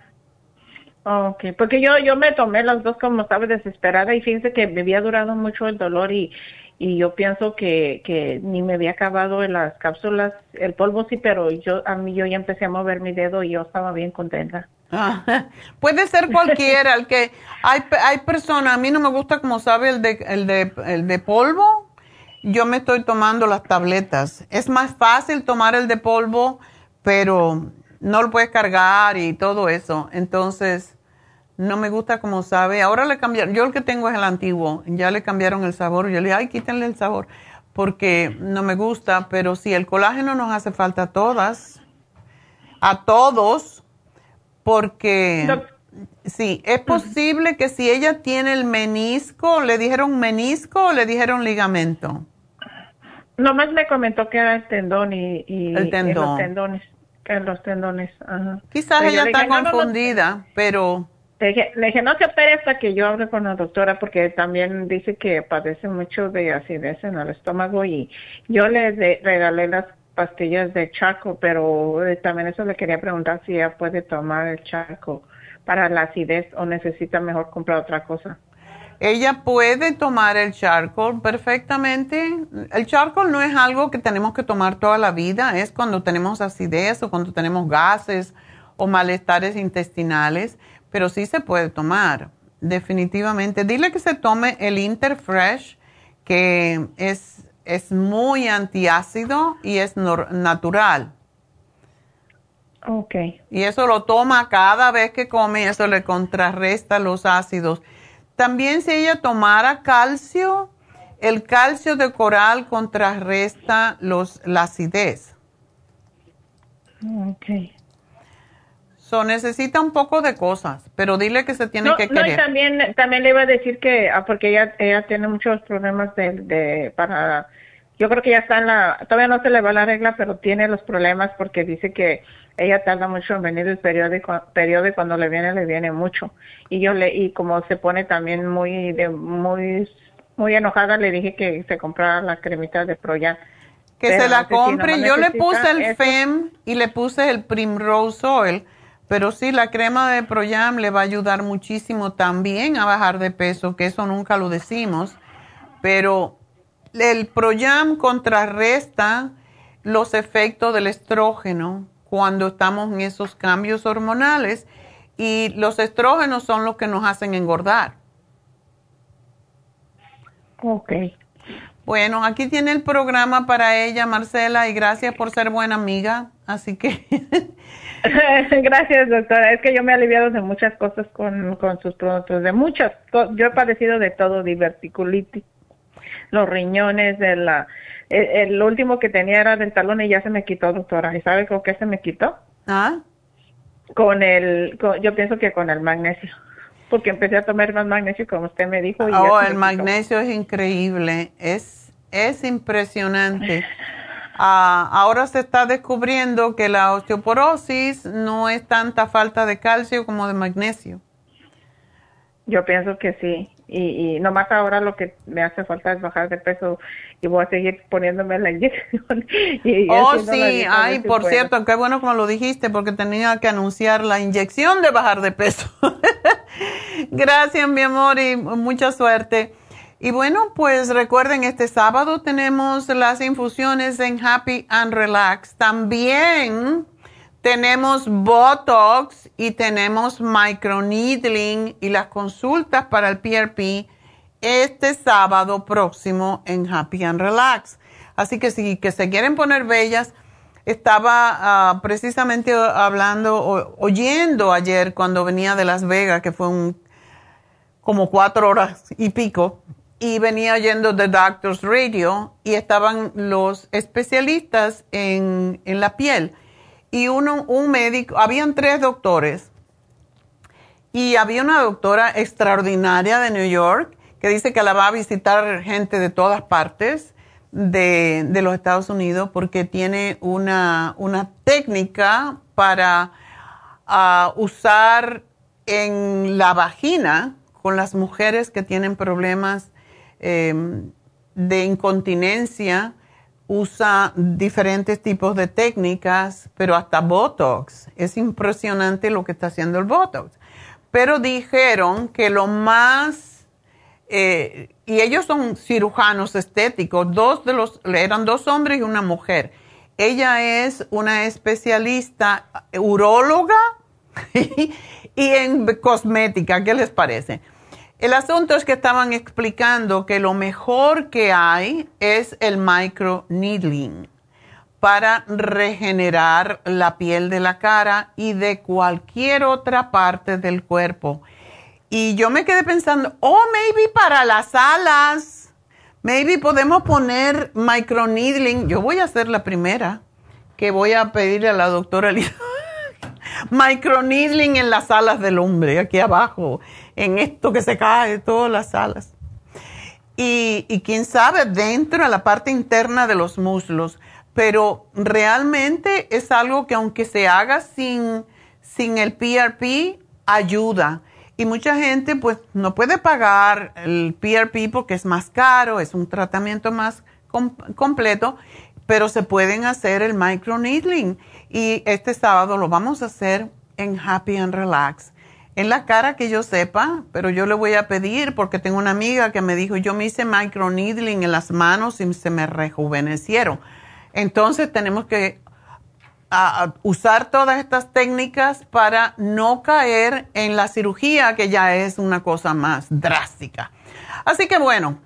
Ok, porque yo yo me tomé las dos como estaba desesperada y fíjense que me había durado mucho el dolor y, y yo pienso que, que ni me había acabado en las cápsulas, el polvo sí, pero yo a mí yo ya empecé a mover mi dedo y yo estaba bien contenta. Ah, <laughs> puede ser cualquiera, el que hay hay personas, a mí no me gusta como sabe el de el de el de polvo, yo me estoy tomando las tabletas. Es más fácil tomar el de polvo, pero no lo puedes cargar y todo eso. Entonces, no me gusta como sabe. Ahora le cambiaron, yo el que tengo es el antiguo, ya le cambiaron el sabor. Yo le dije, ay, quítenle el sabor, porque no me gusta, pero si el colágeno nos hace falta a todas, a todos, porque sí, es posible que si ella tiene el menisco, le dijeron menisco o le dijeron ligamento. Nomás me comentó que era el tendón y, el tendón. los tendones. Que los tendones. Ajá. Quizás ella está confundida, pero... Le dije, no se opere hasta que yo hable con la doctora porque también dice que padece mucho de acidez en el estómago y yo le regalé las pastillas de charco, pero eh, también eso le quería preguntar si ella puede tomar el charco para la acidez o necesita mejor comprar otra cosa. Ella puede tomar el charcoal perfectamente. El charcoal no es algo que tenemos que tomar toda la vida, es cuando tenemos acidez o cuando tenemos gases o malestares intestinales, pero sí se puede tomar, definitivamente. Dile que se tome el Interfresh, que es, es muy antiácido y es natural. Ok. Y eso lo toma cada vez que come y eso le contrarresta los ácidos. También si ella tomara calcio, el calcio de coral contrarresta los, la acidez. Ok. So, necesita un poco de cosas, pero dile que se tiene que querer. No, y también, también le iba a decir que, ah, porque ella, ella tiene muchos problemas de, de, para, yo creo que ya está en la, todavía no se le va la regla, pero tiene los problemas porque dice que ella tarda mucho en venir el periodo, periodo y cuando le viene, le viene mucho. Y yo le, y como se pone también muy, de, muy, muy enojada, le dije que se comprara la cremita de Proyan. Que se la compre. yo le puse el FEM y le puse el Primrose Oil. Pero sí, la crema de Proyam le va a ayudar muchísimo también a bajar de peso, que eso nunca lo decimos. Pero el Proyam contrarresta los efectos del estrógeno cuando estamos en esos cambios hormonales y los estrógenos son los que nos hacen engordar. Ok. Bueno, aquí tiene el programa para ella, Marcela, y gracias por ser buena amiga. Así que. <laughs> gracias, doctora. Es que yo me he aliviado de muchas cosas con, con sus productos, de muchas. Yo he padecido de todo, diverticulitis, los riñones, de la el, último que tenía era del talón y ya se me quitó, doctora. ¿Y sabe con qué se me quitó? Ah. Con el, yo pienso que con el magnesio. Porque empecé a tomar más magnesio, como usted me dijo. Y oh, el magnesio es increíble. Es, es impresionante. Ah, ahora se está descubriendo que la osteoporosis no es tanta falta de calcio como de magnesio. Yo pienso que sí. Y, y nomás ahora lo que me hace falta es bajar de peso y voy a seguir poniéndome la inyección. <laughs> oh, sí, ay, por cierto, qué bueno como lo dijiste, porque tenía que anunciar la inyección de bajar de peso. <laughs> Gracias, mi amor, y mucha suerte. Y bueno, pues recuerden, este sábado tenemos las infusiones en Happy and Relax. También tenemos Botox y tenemos microneedling y las consultas para el PRP este sábado próximo en Happy and Relax. Así que si que se quieren poner bellas, estaba ah, precisamente hablando, oyendo ayer cuando venía de Las Vegas, que fue un, como cuatro horas y pico, y venía oyendo The Doctor's Radio y estaban los especialistas en, en la piel. Y uno, un médico, habían tres doctores y había una doctora extraordinaria de New York que dice que la va a visitar gente de todas partes de, los Estados Unidos porque tiene una, técnica para ah, usar en la vagina con las mujeres que tienen problemas em, de incontinencia. Usa diferentes tipos de técnicas, pero hasta Botox. Es impresionante lo que está haciendo el Botox. Pero dijeron que lo más eh, y ellos son cirujanos estéticos, dos de los, eran dos hombres y una mujer. Ella es una especialista uróloga <laughs> y en cosmética, ¿qué les parece? El asunto es que estaban explicando que lo mejor que hay es el micro needling, para regenerar la piel de la cara y de cualquier otra parte del cuerpo. Y yo me quedé pensando, oh, maybe para las alas, maybe podemos poner microneedling. Yo voy a ser la primera que voy a pedirle a la doctora <laughs> microneedling en las alas del hombre, aquí abajo, en esto que se cae, todas las alas. Y, quién sabe, dentro, en la parte interna de los muslos. Pero realmente es algo que aunque se haga sin, sin el PRP, ayuda. Y mucha gente pues no puede pagar el PRP porque es más caro, es un tratamiento más completo, pero se pueden hacer el microneedling. Y este sábado lo vamos a hacer en Happy and Relax. En la cara que yo sepa, pero yo le voy a pedir porque tengo una amiga que me dijo, yo me hice microneedling en las manos y se me rejuvenecieron. Entonces tenemos que usar todas estas técnicas para no caer en la cirugía, que ya es una cosa más drástica. Así que bueno,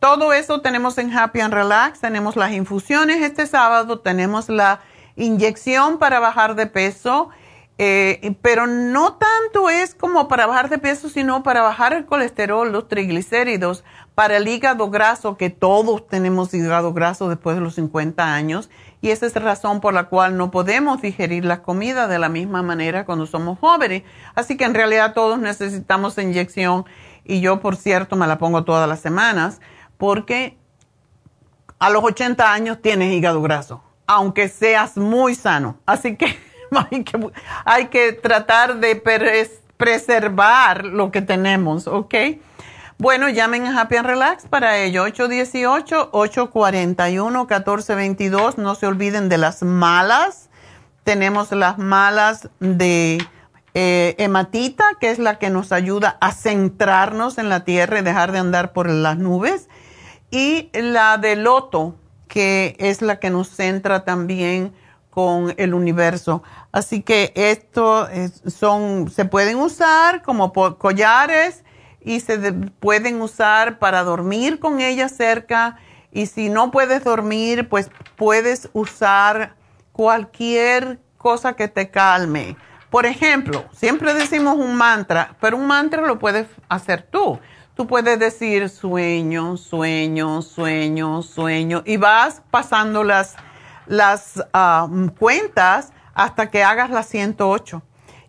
todo eso tenemos en Happy and Relax, tenemos las infusiones este sábado, tenemos la inyección para bajar de peso, eh, pero no tanto es como para bajar de peso, sino para bajar el colesterol, los triglicéridos, para el hígado graso, que todos tenemos hígado graso después de los 50 años, y esa es la razón por la cual no podemos digerir la comida de la misma manera cuando somos jóvenes. Así que en realidad todos necesitamos inyección, y yo, por cierto, me la pongo todas las semanas porque a los 80 años tienes hígado graso, aunque seas muy sano. Así que <laughs> <laughs> hay que, tratar de preservar lo que tenemos, ¿ok? Bueno, llamen a Happy and Relax para ello. 818-841-1422. No se olviden de las malas. Tenemos las malas de eh, hematita, que es la que nos ayuda a centrarnos en la tierra y dejar de andar por las nubes y la de loto, que es la que nos centra también con el universo. Así que esto son, se pueden usar como collares y se pueden usar para dormir con ella cerca. Y si no puedes dormir, pues puedes usar cualquier cosa que te calme. Por ejemplo, siempre decimos un mantra, pero un mantra lo puedes hacer tú. Tú puedes decir sueño, sueño, sueño, sueño y vas pasando las, las um, cuentas hasta que hagas las 108.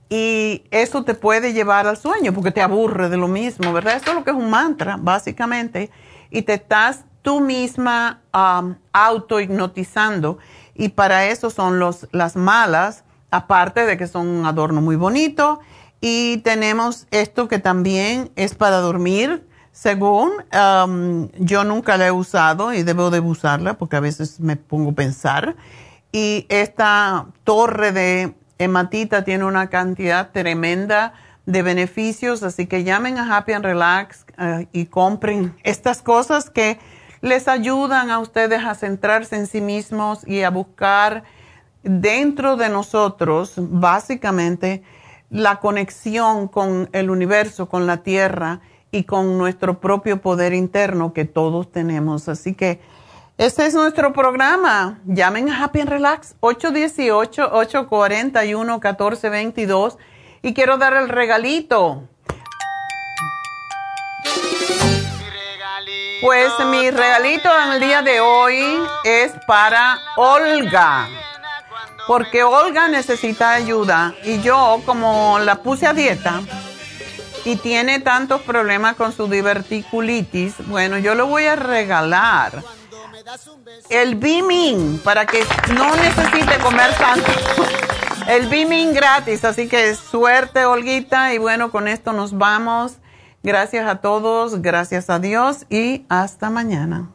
Y eso te puede llevar al sueño porque te aburre de lo mismo, ¿verdad? Eso es lo que es un mantra, básicamente. Y te estás tú misma um, auto-hipnotizando. Y para eso son los, las malas, aparte de que son un adorno muy bonito y tenemos esto que también es para dormir, según yo nunca la he usado y debo de usarla porque a veces me pongo a pensar. Y esta torre de hematita tiene una cantidad tremenda de beneficios, así que llamen a Happy and Relax uh, y compren estas cosas que les ayudan a ustedes a centrarse en sí mismos y a buscar dentro de nosotros, básicamente, la conexión con el universo, con la tierra y con nuestro propio poder interno que todos tenemos. Así que este es nuestro programa. Llamen a Happy and Relax 818-841-1422 y quiero dar el regalito. Pues mi regalito en el día de hoy es para Olga porque Olga necesita ayuda y yo como la puse a dieta y tiene tantos problemas con su diverticulitis, bueno, yo le voy a regalar el Beaming para que no necesite comer tanto. El Beaming gratis, así que suerte Olguita y bueno, con esto nos vamos. Gracias a todos, gracias a Dios y hasta mañana.